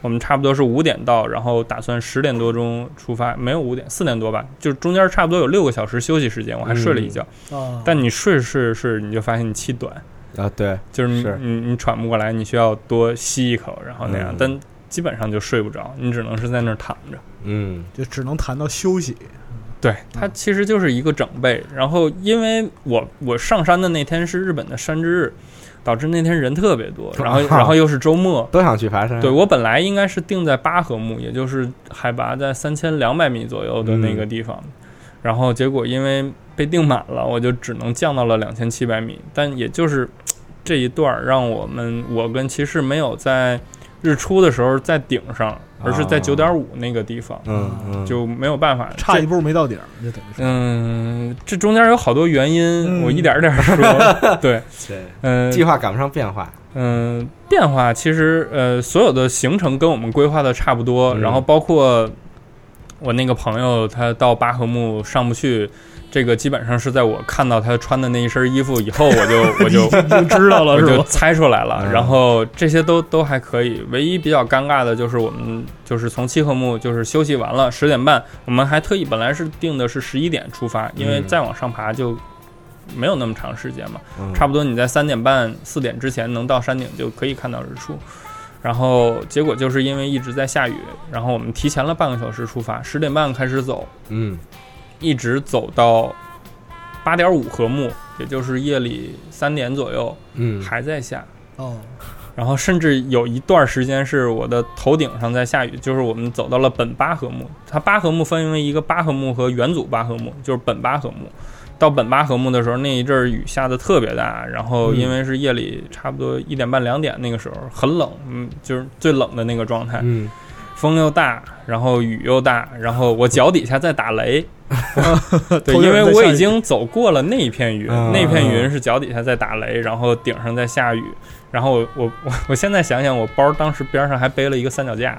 我们差不多是五点到，然后打算十点多钟出发，没有五点四点多吧，就是中间差不多有六个小时休息时间，我还睡了一觉。啊，但你睡着睡着睡，你就发现你气短，啊，对，就是你是。你你喘不过来，你需要多吸一口，然后那样，嗯。但基本上就睡不着，你只能是在那儿躺着。嗯就只能谈到休息。对，它其实就是一个整备。然后，因为我我上山的那天是日本的山之日，导致那天人特别多，然后然后又是周末。都想去爬山，对我本来应该是定在八合目，也就是海拔在三千两百米左右的那个地方，然后结果因为被定满了，我就只能降到了两千七百米。但也就是这一段儿让我们我跟骑士没有在日出的时候在顶上，而是在哦九点五那个地方，嗯嗯，就没有办法差一步没到顶儿，就等于是。嗯，这中间有好多原因，嗯我一点儿点儿说。对，对，嗯、计划赶不上变化，嗯、变化其实呃，所有的行程跟我们规划的差不多，嗯然后包括我那个朋友他到巴合木上不去。这个基本上是在我看到他穿的那一身衣服以后，我就 我就已经知道了我就？猜出来了。嗯然后这些都都还可以，唯一比较尴尬的就是我们就是从七合目就是休息完了十点半，我们还特意本来是定的是十一点出发，因为嗯再往上爬就没有那么长时间嘛，嗯差不多你在三点半四点之前能到山顶就可以看到日出。然后结果就是因为一直在下雨，然后我们提前了半个小时出发，十点半开始走，嗯一直走到八点五合目，也就是夜里三点左右，嗯，还在下。哦，然后甚至有一段时间是我的头顶上在下雨，就是我们走到了本八合目。它八合目分为一个八合目和元祖八合目，就是本八合目。到本八合目的时候，那一阵儿雨下的特别大，然后因为是夜里差不多一点半两点那个时候很冷，嗯，就是最冷的那个状态，嗯风又大，然后雨又大，然后我脚底下在打雷，对，因为我已经走过了那一片云，嗯那片云是脚底下在打雷，然后顶上在下雨，然后我我我我现在想想，我包当时边上还背了一个三脚架。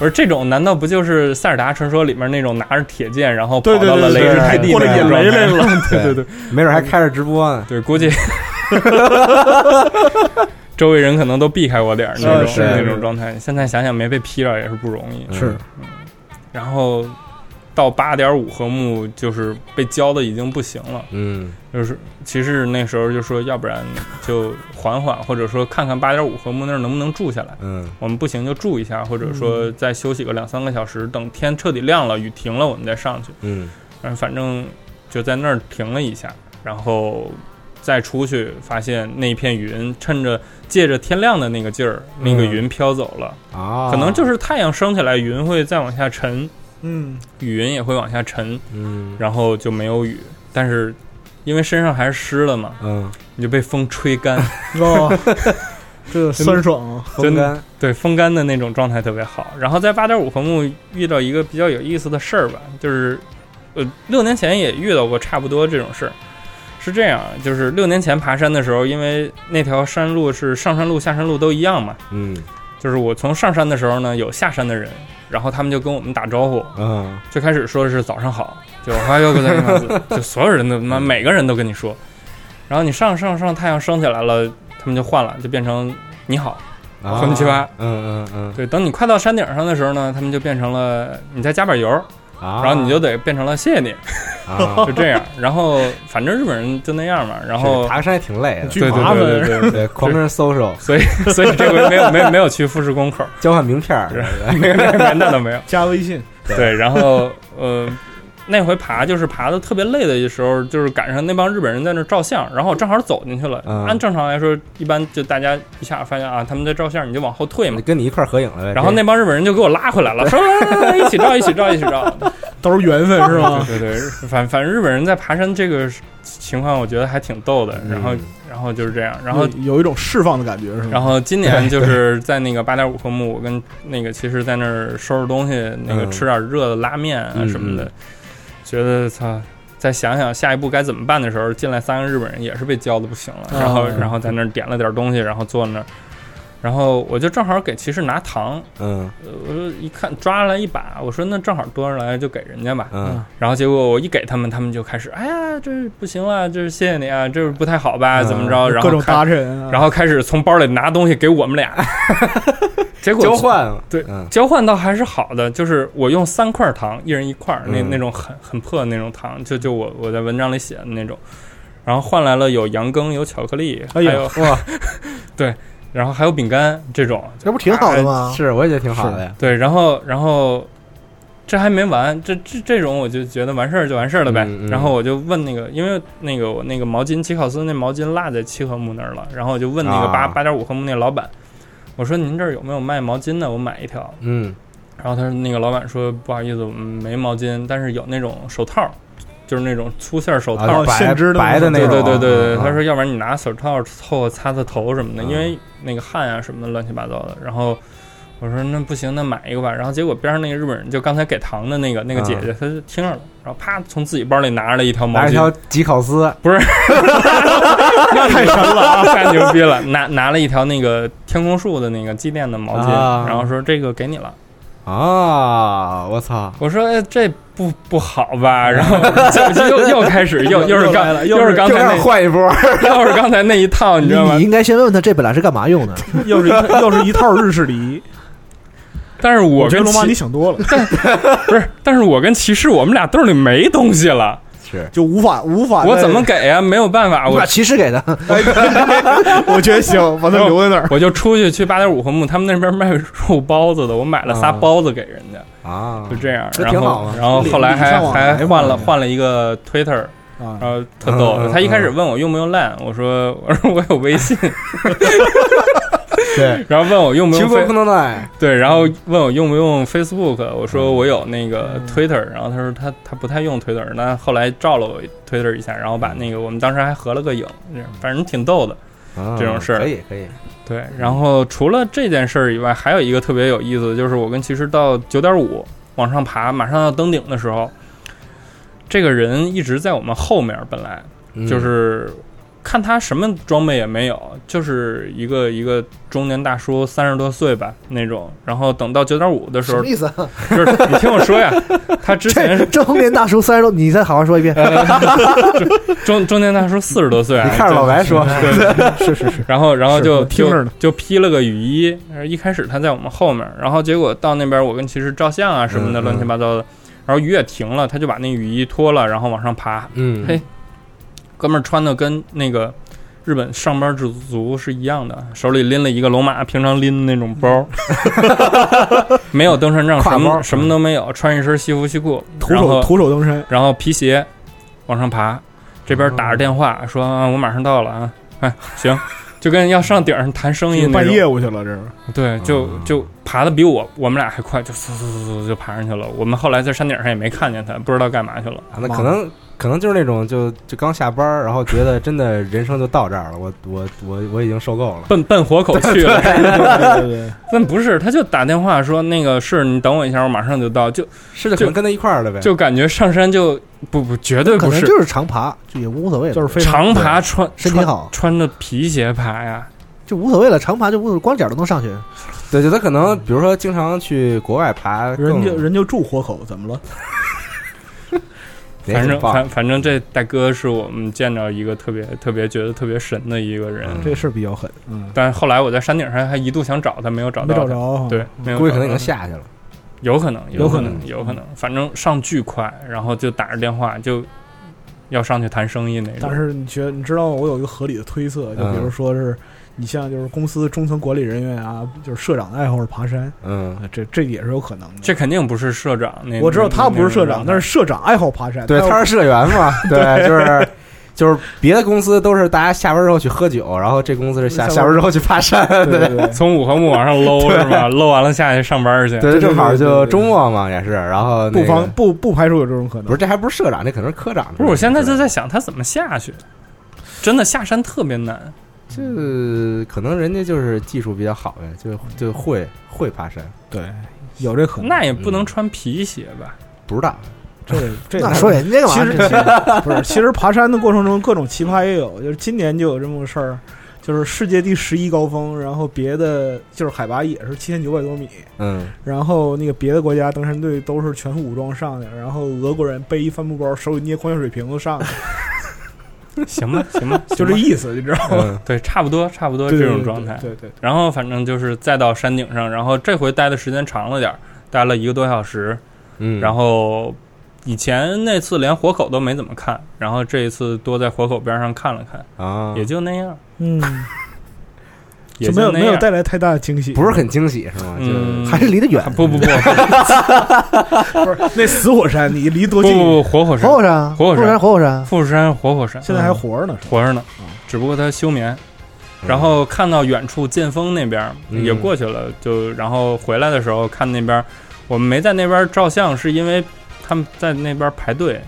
我说这种难道不就是《塞尔达传说》里面那种拿着铁剑，然后跑到了雷之开地雷来了，对对对。没准还开着直播呢，对，估计 周围人可能都避开我点儿那种、那种状态。现在想想没被劈着也是不容易。是嗯然后到八点五合目，就是被浇的已经不行了。嗯就是其实那时候就说，要不然就缓缓，或者说看看八点五合目那儿能不能住下来。嗯我们不行就住一下，或者说再休息个两三个小时，等天彻底亮了，雨停了，我们再上去。嗯嗯，反正就在那儿停了一下，然后再出去，发现那片云趁着借着天亮的那个劲儿，那个嗯云飘走了。啊，可能就是太阳升起来，云会再往下沉，嗯，雨云也会往下沉，嗯然后就没有雨。但是因为身上还是湿了嘛，嗯你就被风吹干，哦，这酸爽啊！风干对风干的那种状态特别好。然后在八点五合目遇到一个比较有意思的事儿吧，就是呃六年前也遇到过差不多这种事儿。是这样，就是六年前爬山的时候，因为那条山路是上山路、下山路都一样嘛，嗯就是我从上山的时候呢，有下山的人，然后他们就跟我们打招呼，嗯最开始说的是早上好，就哈哟个在就所有人都他妈每个人都跟你说，然后你上上上太阳升起来了，他们就换了，就变成你好，啊こんにちは嗯嗯嗯对，等你快到山顶上的时候呢，他们就变成了你再加把油， 啊。然后你就得变成了谢谢你，啊，就这样。然后反正日本人就那样嘛，然后爬山也挺累的，对对对对对对，对，狂跟人 social，所以所以这回没有没有没有去富士宫口，交换名片儿，那个那个那倒没有。加微信，对，然后呃，那回爬就是爬的特别累的时候，就是赶上那帮日本人在那儿照相，然后我正好走进去了。嗯按正常来说，一般就大家一下发现啊，他们在照相，你就往后退嘛。跟你一块儿合影了呗。然后那帮日本人就给我拉回来了，说来来来一起照，一起照，一起照。都是缘分是吗？对对对，反反正日本人在爬山这个情况，我觉得还挺逗的。然后嗯然后就是这样，然后有有一种释放的感觉是吗？然后 今年就是在那个八点五科目，我跟那个其实在那儿收拾东西，那个嗯吃点热的拉面啊嗯什么的，嗯觉得操。再想想下一步该怎么办的时候，进来三个日本人也是被教的不行了，然后哦然后在那儿点了点东西，然后坐那儿，然后我就正好给骑士拿糖，嗯。呃我说一看抓来一把，我说那正好多出来就给人家吧，嗯。然后结果我一给他们，他们就开始，哎呀，这不行了，这是谢谢你啊，这不太好吧，嗯。怎么着？然后各种开搭衬啊，然后开始从包里拿东西给我们俩，结果交换，对嗯。交换倒还是好的，就是我用三块糖，一人一块儿，那嗯。那种很很破的那种糖，就就我我在文章里写的那种，然后换来了有羊羹，有巧克力，还有哇，对，然后还有饼干这种，这不挺好的吗？是我也觉得挺好的呀。对，然后然后这还没完，这这这种我就觉得完事儿就完事儿了呗。嗯嗯然后我就问那个，因为那个我那个毛巾七考斯那毛巾落在七和木那儿了，然后我就问那个八啊八点五和木那老板，我说您这儿有没有卖毛巾的？我买一条。嗯然后他说那个老板说不好意思，我们没毛巾，但是有那种手套。就是那种粗线手套，啊白白的那种，对对对对，啊他说要不然你拿手套凑合擦擦头什么的，啊因为那个汗啊什么的乱七八糟的。然后我说那不行，那买一个吧。然后结果边上那个日本人，就刚才给糖的那个那个姐姐，她就听着了，然后啪从自己包里拿出来一条毛巾，拿一条吉考斯，不是那太神了啊，太牛逼了！拿拿了一条那个天空树的那个机电的毛巾，啊然后说这个给你了。啊！我操！我说哎，这不不好吧？然后又又开始又 又是刚又又是刚才那换一波，又是刚才那一套，你知道吗你？应该先问问他这本来是干嘛用的。又是一又是一套日式礼仪。但是我跟我觉得龙妈你想多了，不是，但是我跟骑士我们俩兜里没东西了，是就无法无法。我怎么？给呀？没有办法，我把骑士给的，我觉得行，把它留在那儿。我就出去去八点五和木，他们那边卖肉包子的，我买了仨啊包子给人家，啊就这样。这然挺好嘛后然后后来还还换了换了一个 Twitter，啊然后特逗。他一开始问我用不用 Line，我说我说 我有微信，对，然后问我用不用对，然后问我用不用 Facebook，我说我有那个 Twitter，然后他说他他不太用 Twitter，那后来照了我 Twitter 一下，然后把那个我们当时还合了个影，反正挺逗的。啊这种事儿可以可以，对，然后除了这件事儿以外，还有一个特别有意思的，就是我跟骑士到九点五往上爬，马上要登顶的时候，这个人一直在我们后面，本来嗯。就是看他什么装备也没有，就是一个一个中年大叔，三十多岁吧那种。然后等到九点五的时候什么，意思？啊？就是你听我说呀，他之前是中年大叔三十多，你再好好说一遍。中中年大叔四十多岁啊，你看着老白说，对，是是是，然后然后是就我听着呢。就就披了个雨衣，一开始他在我们后面，然后结果到那边我跟骑士照相啊什么的乱七八糟的，然后雨也停了，他就把那雨衣脱了，然后往上爬，嗯，嘿哥们儿穿的跟那个日本上班族是一样的，手里拎了一个龙马平常拎的那种包，没有登山杖，什么什么都没有，穿一身西服西裤，徒手徒手登山，然后皮鞋往上爬，这边打着电话说啊，我马上到了啊，哎，行，就跟要上顶上谈生意那办业种，务去了，这是。对，就嗯。就爬的比我我们俩还快，就嗖嗖嗖嗖就爬上去了。我们后来在山顶上也没看见他，不知道干嘛去了。啊那可能可能就是那种就就刚下班儿，然后觉得真的人生就到这儿了，我我我我已经受够了。奔奔活口去了，对对对，但不是，他就打电话说那个是你等我一下，我马上就到，就是的，可能跟他一块儿的呗。就感觉上山就不不绝对不是可能就是长爬，就也无所谓，就是非常长爬穿穿身体好穿着皮鞋爬呀，就无所谓了。长爬就无所谓，光脚都能上去。对，就他可能比如说经常去国外爬，人就人就住豁口，怎么了？反正反反正这大哥是我们见着一个特别特别觉得特别神的一个人。嗯这事儿比较狠，嗯，但是后来我在山顶上还一度想找他，没有找到。没找着哈。对，没有估计可能已经下去了。有可能，有可能能，有可能，反正上巨快，然后就打着电话就要上去谈生意那种。但是你觉得你知道我有一个合理的推测，就比如说是你像就是公司中层管理人员啊，就是社长的爱好是爬山，嗯，啊这这也是有可能的。这肯定不是社长那，我知道他不是社长，但是是社长爱好爬山。对，他他是社员嘛，对，就是就是别的公司都是大家下班之后去喝酒，然后这公司是下下班之后去爬山，对对对对，从五合目往上搂是吧？搂完了下去上班去。对，正好就周末嘛，也是，然后那个不妨不不排除有这种可能。不是，这还不是社长，这可能是科长。不是，我现在就在想他怎么下去。真的下山特别难，这可能人家就是技术比较好呗，就就会会爬山，对，有这可能。那也不能穿皮鞋吧？不知道。这 这那说人家干嘛？其实其实 不是，其实爬山的过程中各种奇葩也有，就是今年就有这么个事儿，就是世界第十一高峰，然后别的就是海拔也是七千九百多米，嗯，然后那个别的国家登山队都是全副武装上去，然后俄国人背一帆布包，手里捏矿泉水瓶子上去，行吧，行吧，就这意思，你知道吗？嗯对，差不多，差不多这种状态。对对对，然后反正就是再到山顶上，然后这回待的时间长了点儿，待了一个多小时。嗯，然后以前那次连活口都没怎么看，然后这一次多在活口边上看了看，啊，也就那样，嗯，也就没有没有带来太大的惊喜，不是很惊喜是吗？嗯，还是离得远。啊。不不不。不 是那死火山，你离多近？不不不，活火山，活火山，活火山。山，活火山，富士山活火山，现在还活着呢？活着呢，只不过它休眠。然后看到远处剑峰那边嗯。也过去了，就然后回来的时候看那边，我们没在那边照相，是因为他们在那边排队，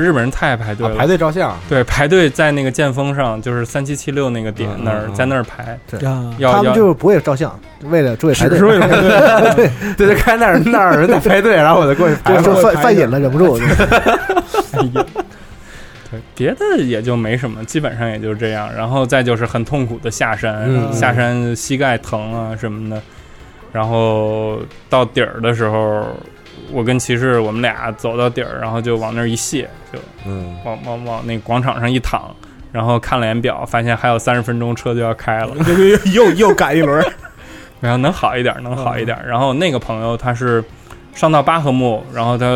日本人太爱排队了，啊排队照相，对排队在那个剑峰上，就是三七七六那个点嗯那儿，嗯在那儿排，对，要要他们就是不会照相，为了注意排队，只是为了 排队。对，对 对，看那儿那儿有人在排队，然后我就过去排 就。是犯犯瘾了，忍不住。对，别的也就没什么，基本上也就这样。然后再就是很痛苦的下山，嗯下山膝盖疼啊什么的。然后到底儿的时候，我跟骑士我们俩走到底儿，然后就往那儿一卸，就嗯，往往往那广场上一躺，然后看了眼表，发现还有三十分钟车就要开了。又又又赶一轮，然后能好一点，能好一点。然后那个朋友他是上到巴赫木，然后他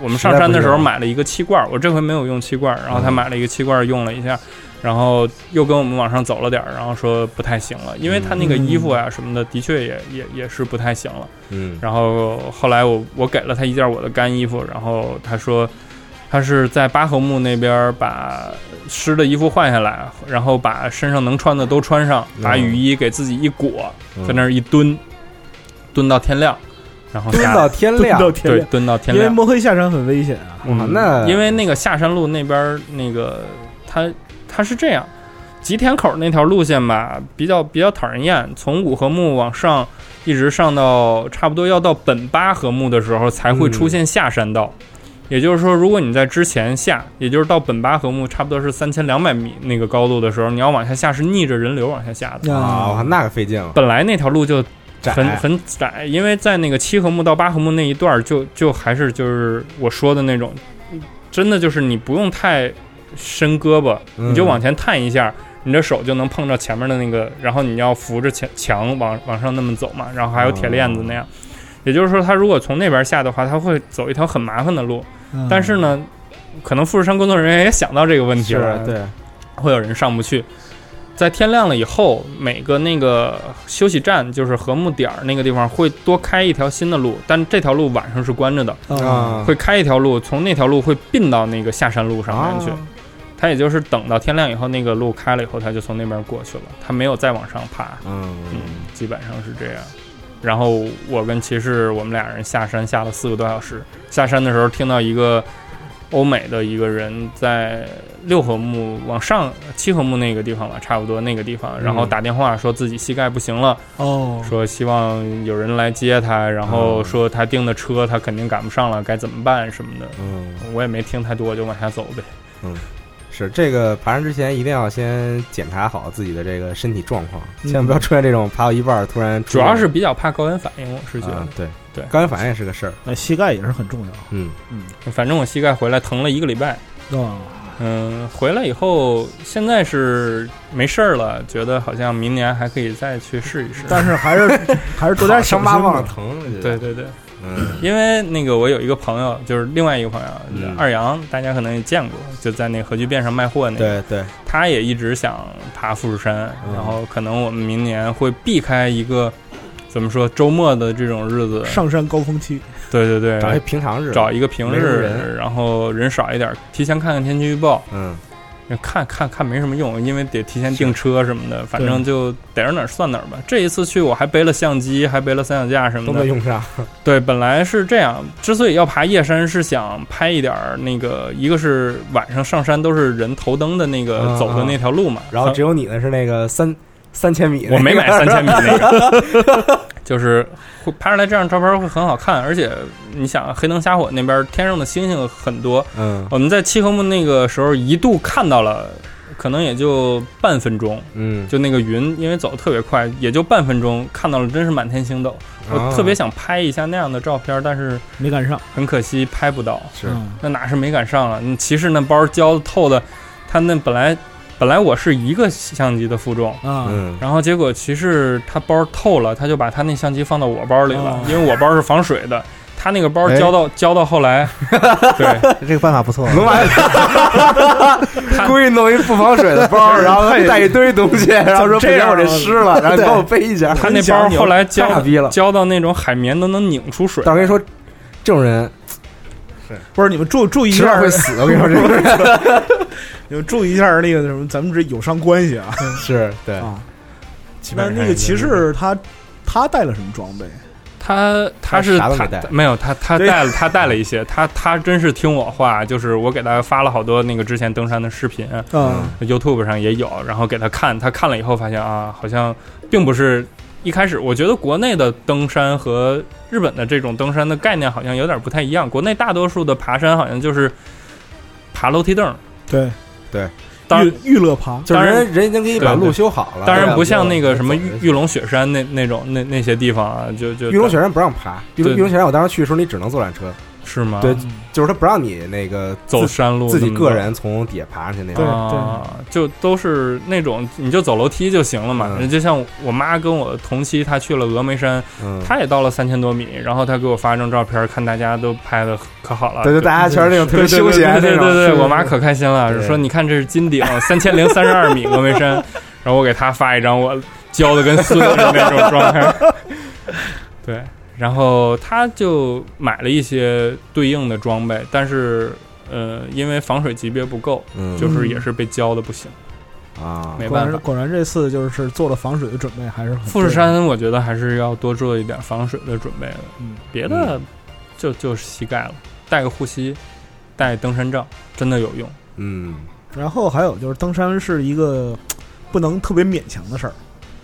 我们上山的时候买了一个气罐，我这回没有用气罐，然后他买了一个气罐用了一下，然后又跟我们往上走了点儿，然后说不太行了，因为他那个衣服啊什么的，的确也也也是不太行了。嗯，然后后来我我给了他一件我的干衣服，然后他说他是在巴合木那边把湿的衣服换下来，然后把身上能穿的都穿上，把雨衣给自己一裹，在那儿一蹲，蹲到天亮，然后下蹲到天亮，对到天亮，蹲到天亮。因为摸黑下山很危险啊。哇，那因为那个下山路那边那个它它是这样，吉田口那条路线吧，比较比较讨人厌，从五合目往上一直上到差不多要到本八合目的时候才会出现下山道。也就是说，如果你在之前下，也就是到本八合目差不多是三千两百米那个高度的时候，你要往下下是逆着人流往下下的。啊，哇那个费劲了，本来那条路就窄。很很窄，因为在那个七合目到八合目那一段儿就就还是就是我说的那种，真的就是你不用太伸胳膊，嗯你就往前探一下，你的手就能碰着前面的那个，然后你要扶着墙墙往往上那么走嘛，然后还有铁链子那样。也就是说，他如果从那边下的话，他会走一条很麻烦的路。嗯但是呢，可能富士山工作人员也想到这个问题了，对，会有人上不去。在天亮了以后，每个那个休息站，就是和睦点儿那个地方，会多开一条新的路，但这条路晚上是关着的，啊，会开一条路，从那条路会并到那个下山路上面去。啊他也就是等到天亮以后，那个路开了以后，他就从那边过去了，他没有再往上爬。嗯嗯，基本上是这样。然后我跟骑士，我们俩人下山下了四个多小时。下山的时候听到一个欧美的一个人在六合目往上七合目那个地方吧，差不多那个地方，然后打电话说自己膝盖不行了，哦，说希望有人来接他，然后说他订的车他肯定赶不上了，该怎么办什么的。嗯，我也没听太多，就往下走呗。是这个爬山之前一定要先检查好自己的这个身体状况，嗯千万不要出现这种爬到一半突然主要是比较怕高原反应，我是觉得啊，，对对高原反应也是个事儿，那膝盖也是很重要。嗯嗯，反正我膝盖回来疼了一个礼拜。哦，嗯，回来以后现在是没事儿了，觉得好像明年还可以再去试一试。但是还是 还是多点小伤疤。忘了疼。对，对对，嗯。因为那个我有一个朋友，就是另外一个朋友，嗯。二阳，大家可能也见过，就在那个核聚变上卖货那个。对对，他也一直想爬富士山，嗯然后可能我们明年会避开一个怎么说周末的这种日子。上山高峰期，对对对，找一平常日，找一个平日，然后人少一点，提前看看天气预报。嗯看看看没什么用，因为得提前订车什么的，反正就逮着哪儿算哪儿吧。这一次去我还背了相机，还背了三脚架什么的。都没用上。对，本来是这样，之所以要爬夜山，是想拍一点那个，一个是晚上上山都是人头灯的那个嗯走的那条路嘛，然后只有你的是那个三三千米那个，我没买三千米那个，就是会拍出来这样照片会很好看，而且你想黑灯瞎火那边天上的星星很多，嗯我们在七合目那个时候一度看到了，可能也就半分钟，嗯，就那个云因为走的特别快，也就半分钟看到了，真是满天星斗。我啊特别想拍一下那样的照片，但是没赶上。很可惜拍不到。是嗯那哪是没赶上了？你骑士那包胶透的，他那本来本来我是一个相机的负重，啊，嗯然后结果骑士他包透了，他就把他那相机放到我包里了哦，因为我包是防水的。他那个包交到交到后来，对，这个办法不错。龙 马故意弄一不防水的包，然后带一堆东西，然后说不行，我这湿了，然后你帮我背一下。他那包后来胶太傻逼了胶到那种海绵都能拧出水。但我跟你说，这种人不是你们注注意一下，会死。我跟你说，这种人你们注意一下那个什么，咱们这友商关系啊。是对。啊，那那个骑士他他带了什么装备？他他是他没带。没有他他带了他带了一些，他他真是听我话，就是我给他发了好多那个之前登山的视频嗯，，YouTube 上也有，然后给他看，他看了以后发现啊，好像并不是一开始，我觉得国内的登山和日本的这种登山的概念好像有点不太一样，国内大多数的爬山好像就是爬楼梯凳，对对，当然娱娱乐旁，就是人人已经给你把路修好了，当然不像那个什么玉玉龙雪山那那种那那些地方啊，就就玉龙雪山不让爬，玉玉龙雪山我当时去的时候，你只能坐缆车，是吗？对，就是他不让你那个走山路自己个人从底下爬上去那对种。啊，就都是那种你就走楼梯就行了嘛。嗯就像我妈跟我同期，她去了峨眉山，嗯，她也到了三千多米，然后她给我发一张照片，看大家都拍的可好了。对对，大家全是那种特别休闲对对那种。对对，我妈可开心了，说你看这是金顶 三千零三十二米峨眉山，然后我给她发一张我焦的跟孙子的那种状态。对，然后他就买了一些对应的装备，但是呃，因为防水级别不够，嗯，就是也是被浇的不行。啊，没办法。果然果然这次就是做了防水的准备，还是很富士山我觉得还是要多做一点防水的准备的，嗯，别的就就是膝盖了，带个护膝，带登山杖，真的有用。嗯，然后还有就是登山是一个不能特别勉强的事儿，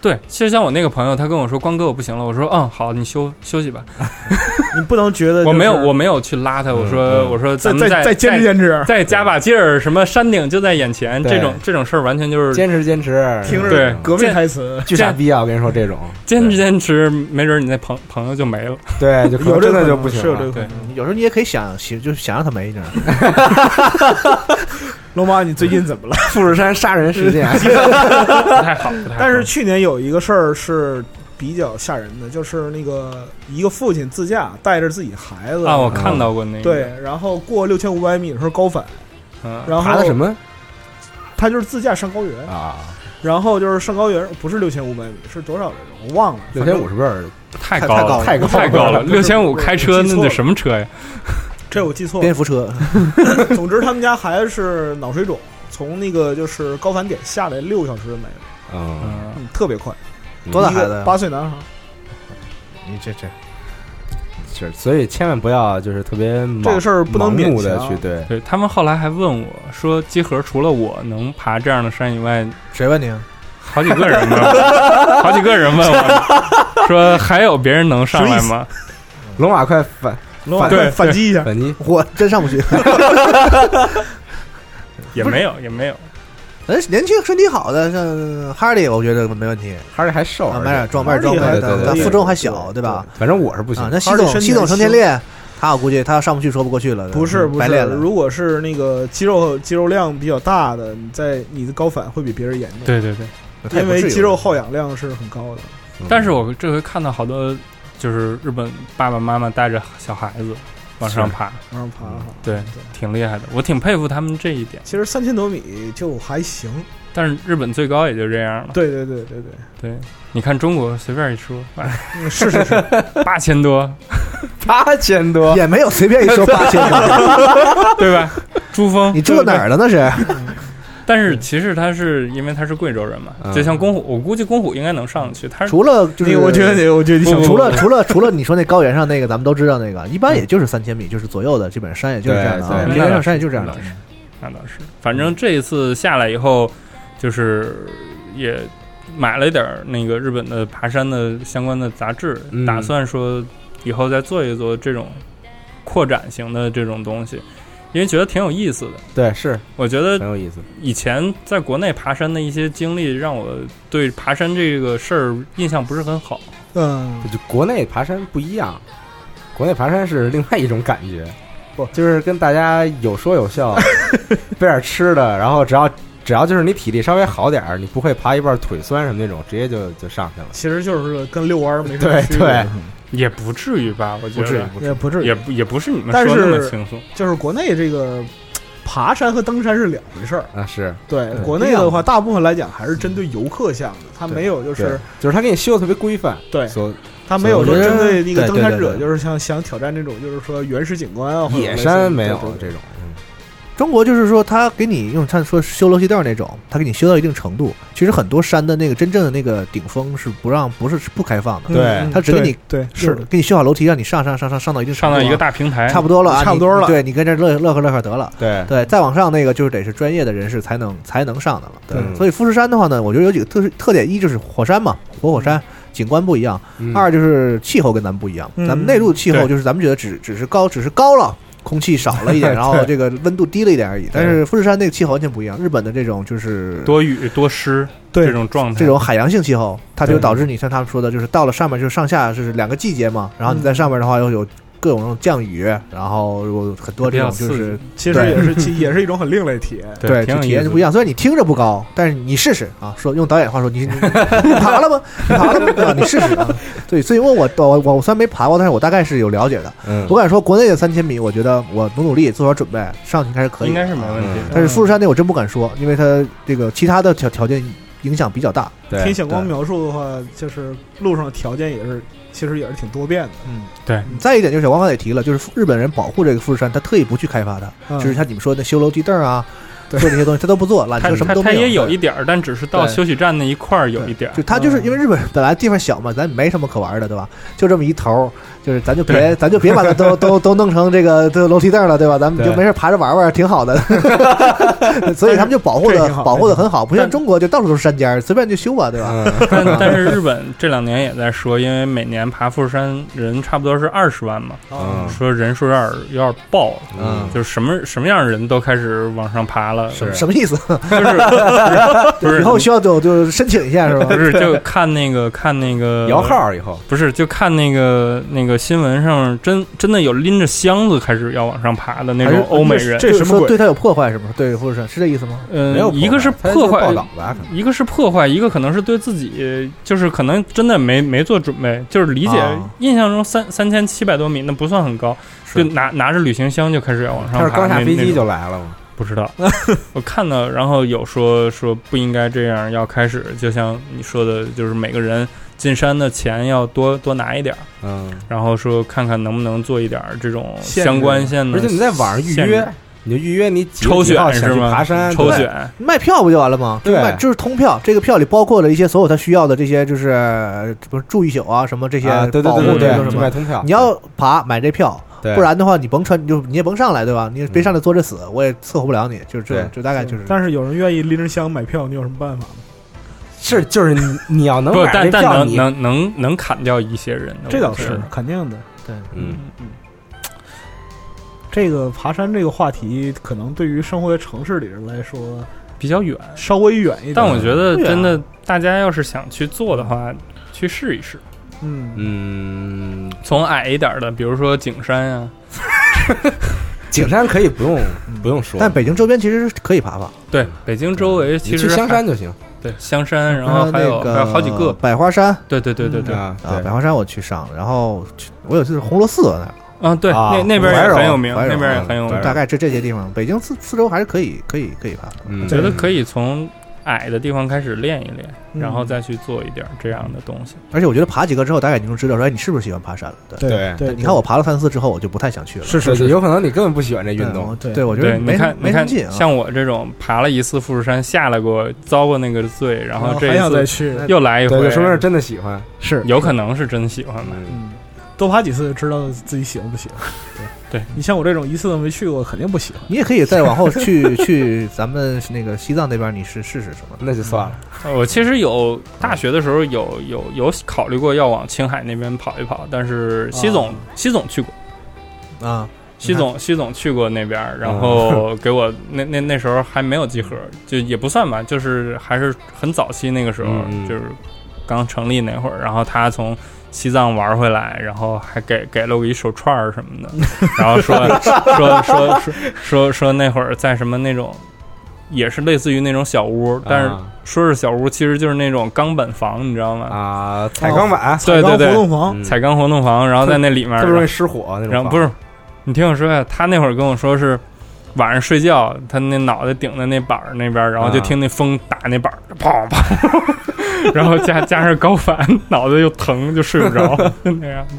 对，其实像我那个朋友，他跟我说：“光哥，我不行了。”我说：“嗯，好，你休休息吧。你不能觉得、我没有，我没有去拉他。我说：“嗯我说再咱们再再再坚持坚持，再加把劲儿，什么山顶就在眼前，这种这种事儿完全就是坚持坚持，听着对革命台词，巨傻逼啊！我跟你说这种，坚持坚持，没准你那朋朋友就没了。对，就可能有可能真的就不行了。对是有这个。有时候你也可以想，想就是想让他没呢。龙妈，你最近怎么了？富士山杀人事件，不太好，不太好。但是去年有一个事儿是比较吓人的，就是那个一个父亲自驾带着自己孩子啊，我看到过那个，对，然后过六千五百米的时候高反，嗯，然后爬的什么他就是自驾上高原，啊？然后就是上高原不是六千五百米，是多少来着？我忘了，六千五是不是？太太高了，太高了太高了，六千五开车那得什么车呀？这我记错了。蝙蝠车，总之，他们家孩子是脑水肿，从那个就是高反点下来六个小时就没了，嗯，嗯，嗯，特别快。多大孩子呀？八岁男孩。你这这是，所以千万不要就是特别盲这个事儿不能盲目勉强的去对。对他们后来还问我说，集合除了我能爬这样的山以外，谁问你啊？好几个人问，好几个人问我说还有别人能上来吗？龙马快反龙马对反击一下，反击，我真上不去。也没有，也没有。人 年轻身体好的，像哈利，我觉得没问题。哈利还瘦，啊，买点装，买点装备，对对对对但负重还小，对对吧？反正我是不行啊，。那系哈利身体统系统成天练，他我估计他要上不去说不过去了，不是不是，白练了。如果是那个肌肉肌肉量比较大的，你在你的高反会比别人严重。对对对，因为肌肉耗氧量是很高的。但是我这回看到好多就是日本爸爸妈妈带着小孩子往上爬，往上爬哈。对，挺厉害的，我挺佩服他们这一点。其实三千多米就还行，但是日本最高也就这样了。对对对对对对，你看中国随便一说，是是 是，八千多，八千多也没有随便一说八千多，对吧？珠峰，你住哪儿了那是？但是其实他是因为他是贵州人嘛，就像公虎，我估计公虎应该能上去。他除了就是，我觉得你，我觉得你除了除了除了你说那高原上那个，咱们都知道那个，一般也就是三千米，就是左右的，基本上山也就是这样的啊。平原上山也就这样的。那倒是，反正这一次下来以后，就是也买了一点那个日本的爬山的相关的杂志，打算说以后再做一做这种扩展型的这种东西。因为觉得挺有意思的，对，是我觉得很有意思。以前在国内爬山的一些经历，让我对爬山这个事儿印象不是很好。嗯，就国内爬山不一样，国内爬山是另外一种感觉，不就是跟大家有说有笑，备点吃的，然后只要只要就是你体力稍微好点儿，你不会爬一半腿酸什么那种，直接就就上去了。其实就是跟遛弯儿没对对。也不至于吧，我觉得。也不至于，也不也不是你们说那么轻松。就是国内这个爬山和登山是两回事儿。啊，是。对国内的话，大部分来讲还是针对游客向的，他没有就是就是他给你修的特别规范，对，所他没有说针对那个登山者，就是像想挑战这种就是说原始景观啊，野山没有这种。中国就是说，他给你用他说修楼梯道那种，他给你修到一定程度。其实很多山的那个真正的那个顶峰是不让，不是是不开放的。对，他只给你对是给你修好楼梯，让你上上上上上到一定上到一个大平台，差不多了，差不多了。对你跟这乐乐呵乐呵得了。对对，再往上那个就是得是专业的人士才能才能上的了。对，所以富士山的话呢，我觉得有几个特特点：一就是火山嘛，活火山景观不一样；二就是气候跟咱们不一样。咱们内陆气候就是咱们觉得只只是高，只是高了。空气少了一点，然后这个温度低了一点而已。但是富士山那个气候完全不一样，日本的这种就是多雨多湿这种状态，这种海洋性气候，它就导致你像他们说的，就是到了上面就是上下就是两个季节嘛。然后你在上面的话又有。各种降雨，然后有很多这种，就是其实也是 也是一种很另类体验，对，体验就不一样。虽然你听着不高，但是你试试啊。说用导演话说，你你爬了吗？你爬了吗？对吧？你试试啊。对，所以问我我我虽然没爬过，但是我大概是有了解的。嗯，我敢说，国内的三千米，我觉得我努努力做好准备，上去应该是可以，应该是没问题。但是富士山那我真不敢说，因为它这个其他的条条件影响比较大。听小光描述的话，就是路上的条件也是。其实也是挺多变的，嗯，对。再一点就是小光刚才也提了，就是日本人保护这个富士山，他特意不去开发它，就是像你们说的修楼梯凳啊。做这些东西他都不做，缆车什么都没有。他也有一点儿，但只是到休息站那一块儿有一点儿。就他就是因为日本本来地方小嘛，咱没什么可玩的，对吧？就这么一头，就是咱就别咱就别把它都都都弄成这个这楼梯凳了，对吧？咱们就没事爬着玩玩，挺好的。所以他们就保护的保护的很好，不像中国就到处都是山尖，随便就修吧，对吧？但 但是日本这两年也在说，因为每年爬富士山人差不多是二十万嘛，说人数有点有点爆了，嗯，就是什么什么样的人都开始往上爬了，是什么意思？就是 以后需要就就申请一下是吧？不是就看那个看那个摇号以后不是就看那个那个新闻上真真的有拎着箱子开始要往上爬的那种欧美人，这什么对他有破坏是吗？对或者是是这意思吗？嗯，有一个是破坏，吧，一个是破坏，一个可能是对自己就是可能真的没没做准备，就是理解印象中三三千七百多米那不算很高，就拿拿着旅行箱就开始要往上爬，他是刚下飞机就来了吗？不知道，我看到，然后有说说不应该这样，要开始，就像你说的，就是每个人进山的钱要多多拿一点儿，嗯，然后说看看能不能做一点这种相关性的，而且你在网上预约，你就预约你抽选是吗？爬山抽选。卖票不就完了吗？对，就是通票，这个票里包括了一些所有他需要的这些，就是不是住一宿啊什么这些保护对什么卖通票，你要爬买这票。不然的话，你甭穿，就你也甭上来，对吧？你别上来坐着死，我也伺候不了你。就是这，就大概就是。但是有人愿意拎着箱买票，你有什么办法吗？是，就是你你要能买这票，能能能能砍掉一些人，这倒是肯定的。对，嗯嗯。这个爬山这个话题，可能对于生活在城市里人来说比较远，稍微远一点。但我觉得，真的，大家要是想去做的话，去试一试。嗯。嗯，从矮一点的，比如说景山呀，景山可以不用不用说，但北京周边其实是可以爬爬，对，北京周围其实去香山就行。对香山，然后还有那个还有好几个，百花山。对对对对对，啊，啊，对。百花山我去上了，然后我有次红螺寺那儿，嗯对，啊那那边也很有名，那边也很有名。大概这这些地方，北京四四周还是可以可以可以爬。我。嗯，觉得可以从矮的地方开始练一练，嗯然后再去做一点这样的东西。而且我觉得爬几个之后，大概你就知道说，哎，你是不是喜欢爬山了？对。对对，你看我爬了三次之后，我就不太想去了。是是是，有可能你根本不喜欢这运动。对对，我觉得，没看，没看没劲，啊。像我这种爬了一次富士山，下来过，遭过那个罪，然后这还想再一次去，又来一，回，说明是真的喜欢。是有可能是真喜欢吧。嗯，嗯，多爬几次就知道自己喜欢不喜欢。对你像我这种一次都没去过，肯定不喜欢。你也可以再往后去 去咱们那个西藏那边，你试试试什么？那就算了。呃我其实有大学的时候有有有考虑过要往青海那边跑一跑，但是西总、西总去过，啊，西总西总去过那边，然后 给我那那那时候还没有集合，就也不算吧，就是还是很早期那个时候，就是刚成立那会儿，然后他从西藏玩回来，然后还给给了我一手串儿什么的，然后说说说说说说那会儿在什么那种。也是类似于那种小屋，但是啊说是小屋，其实就是那种钢板房，你知道吗？啊，彩钢板，对对对活，动房，嗯彩钢活动房，然后在那里面，特别容易失火那种。然后不是，你听我说呀，他那会儿跟我说是晚上睡觉，他那脑袋顶在那板儿那边，然后就听那风打那板儿，砰砰，然后加加上高反，脑袋又疼，就睡不着，就 那样的。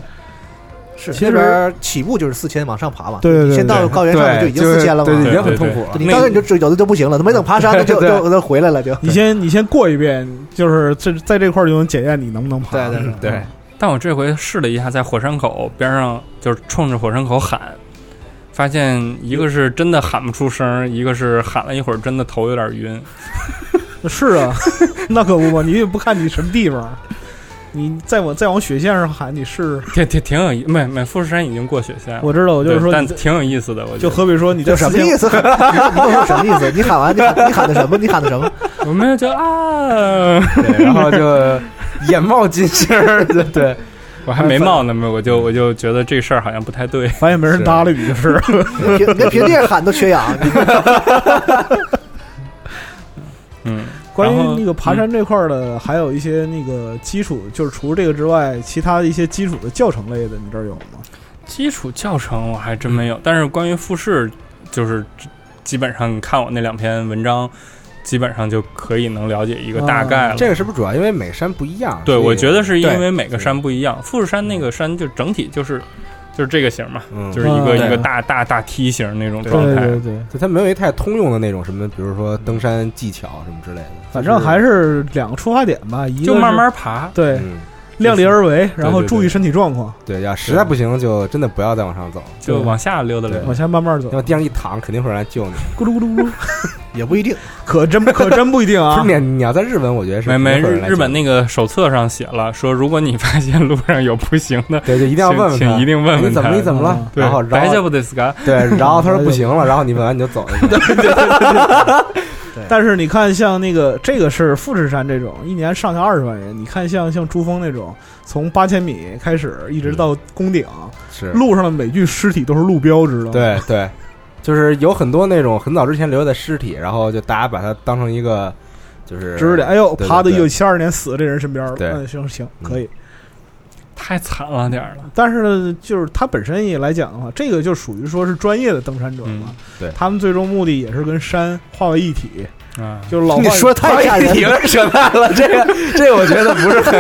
是其实那边起步就是四千往上爬嘛。对对对先到高原上面就，已经四千了嘛。对，已经对对很痛苦了。你到那你就知有的就不行了，他没等爬山，他就对就就回来了就。你先你先过一遍，就是这在这块儿就能检验你能不能爬。对对对，但我这回试了一下，在火山口边上，就是冲着火山口喊，发现一个是真的喊不出声，一个是喊了一会儿，真的头有点晕。是啊，那可不嘛，你也不看你什么地方，你再往再往雪线上喊，你试试。挺挺挺有意，没没富士山已经过雪线了，我知道，我就是说但挺有意思的，我觉就得好比说你这什么意思？你跟我说什么意思？你喊完，你喊你喊的什么？你喊的什么？我没有就啊，对，然后就眼冒金星儿，对对，我还没冒呢，没我就我就觉得这事儿好像不太对。发现没人搭理你就是。你平地上喊都缺氧。嗯，关于那个爬山这块儿的，还有一些那个基础，就是除了这个之外，其他的一些基础的教程类的，你这儿有吗？基础教程我还真没有，但是关于复试，就是基本上你看我那两篇文章，基本上就可以能了解一个大概了。这个是不是主要因为每山不一样？对，我觉得是因为每个山不一样。富士山那个山就整体就是就是这个型嘛，嗯，就是一个嗯一个大大大梯形那种状态。对对，就它没有一太通用的那种什么，比如说登山技巧什么之类的，反正还是两个出发点吧，一个就慢慢爬，对嗯，量力而为，然后对对注意身体状况，对，要实在不行就真的不要再往上走，就往下溜达溜达。往下慢慢走要，地上一躺，肯定会有人来救你。咕噜咕噜咕噜，也不一定。可真可真不一定不啊是。你，你要在日本，我觉得是没没肯定会有人来日日本救你那个手册上写了，说如果你发现路上有不行的，对，就一定要问问他，请请一定问问你怎么他你怎么了嗯？对然后，然后大丈夫ですか？对，然后他说不行了，然后你问完你就走了。 但是你看，像那个这个是富士山这种，一年上下二十万人。你看像像珠峰那种，从八千米开始一直到宫顶，是，路上的每具尸体都是路标，知道吗？对对，就是有很多那种很早之前留下的尸体，然后就大家把它当成一个就是知识点。哎呦，爬到一九对七二年死的这人身边了。对嗯，行行，可以。太惨了点儿了。但是呢，就是他本身也来讲的话，这个就属于说是专业的登山者嘛。嗯对他们最终目的也是跟山化为一体，啊，就是老你说太吓人了。了，扯淡了，这个 这个我觉得不是很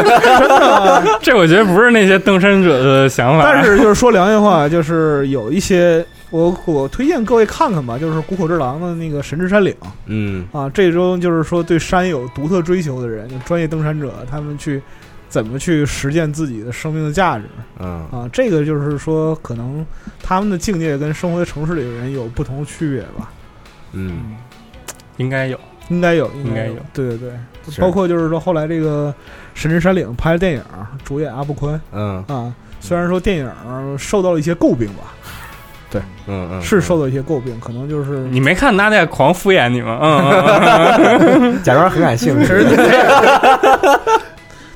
这我觉得不是那些登山者的想法。但是就是说良心话，就是有一些我我推荐各位看看吧，就是谷口之郎的那个《神之山岭》嗯啊，这周就是说对山有独特追求的人，就专业登山者，他们去怎么去实践自己的生命的价值。嗯。啊，这个就是说可能他们的境界跟生活在城市里的人有不同的区别吧，嗯。应该有，应该有，应该有。对对。对，包括就是说后来这个《神之山岭》拍的电影，主演阿布坤嗯。啊，虽然说电影受到了一些诟病吧。对。嗯嗯，是受到一些诟病，可能就是你没看他在狂敷衍你吗？嗯嗯嗯嗯，假装很感兴趣，电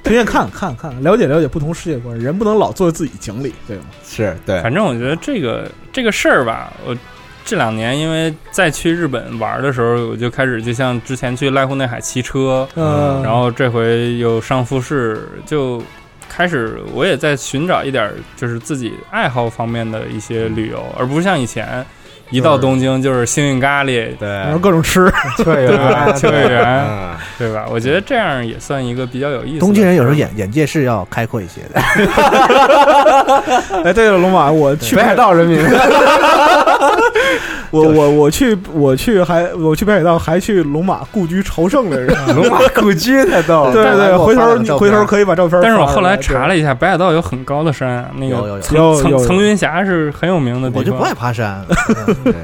推荐看看看，了解了解不同世界观。人不能老做自己井里，对吗？是对，反正我觉得这个这个事儿吧，我这两年因为再去日本玩的时候，我就开始就像之前去濑户内海骑车，嗯然后这回又上富士，就开始我也在寻找一点儿就是自己爱好方面的一些旅游，而不是像以前一到东京就是幸运咖喱，对。然后各种吃，秋叶对秋叶原，嗯，对吧？我觉得这样也算一个比较有意思。东京人有时候眼眼界是要开阔一些的。哎，对了，龙马，我去北海道人民，我我我去我去还我去北海道还去龙马故居朝圣的人，龙马故居太逗了，对对，回头回头可以把照片。但是我后来查了一下，北海道有很高的山啊，那有有有。个层有有有。层层云峡是很有名的地方。我就不爱爬山，对对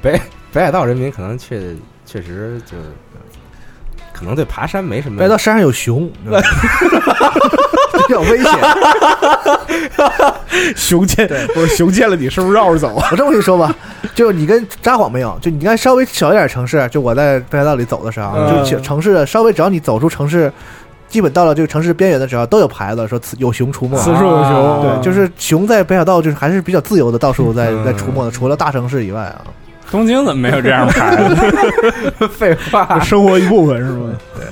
北北海道人民可能确确实就可能对爬山没什么北海道山上有熊，比较 危险。熊见不是熊见了你是不是绕着走啊？我这么跟你说吧，就你跟札幌没有，就你看稍微小一点城市，就我在北海道里走的时候，嗯就城市稍微只要你走出城市，基本到了这个城市边缘的时候，都有牌子说此有熊出没。此处有熊，对，就是熊在北海道就是还是比较自由的，到处在嗯在出没的，除了大城市以外啊。东京怎么没有这样牌子？废话。生活一部分是吗？对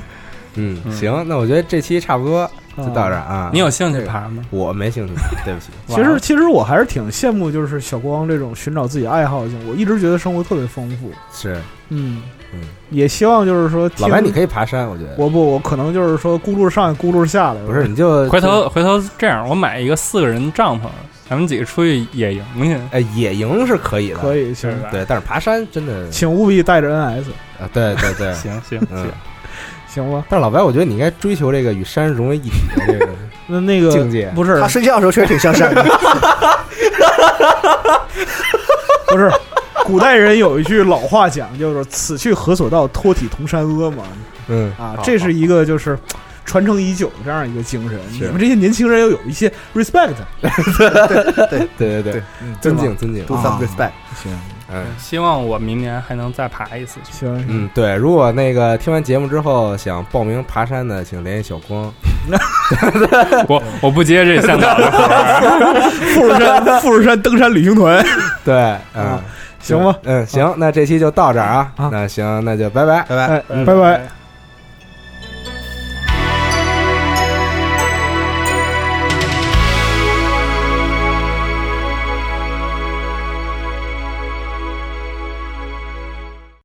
嗯，行，那我觉得这期差不多就到这儿啊。你有兴趣爬吗？我没兴趣，对不起。其实其实我还是挺羡慕，就是小光这种寻找自己爱好性。我一直觉得生活特别丰富，是嗯嗯，也希望就是说，老白，你可以爬山，我觉得。我不，我可能就是说咕噜上去，轱辘下来，不是，你就回头回头这样，我买一个四个人帐篷，咱们几个出去野营去。哎，野营是可以的，可以行。是吧对，但是爬山真的请务必带着 NS，啊，对对对，行行行。行吧？但是老白，我觉得你应该追求这个与山融为一体的这个那那个境界。不是。他睡觉的时候确实挺像山的，不是，古代人有一句老话讲，就是“此去何所道，脱体同山阿”嘛。嗯啊，这是一个就是传承已久的这样一个精神。你们这些年轻人要有一些 respect。对对对 对，尊敬尊敬 do some respect。行，嗯希望我明年还能再爬一次去。行，嗯，对，如果那个听完节目之后想报名爬山的，请联系小光。我我不接这向导的活儿。富士山富士山登山旅行团，对，嗯，行吧？嗯，行，那这期就到这儿啊。啊那行，那就拜拜。拜拜。哎，拜拜。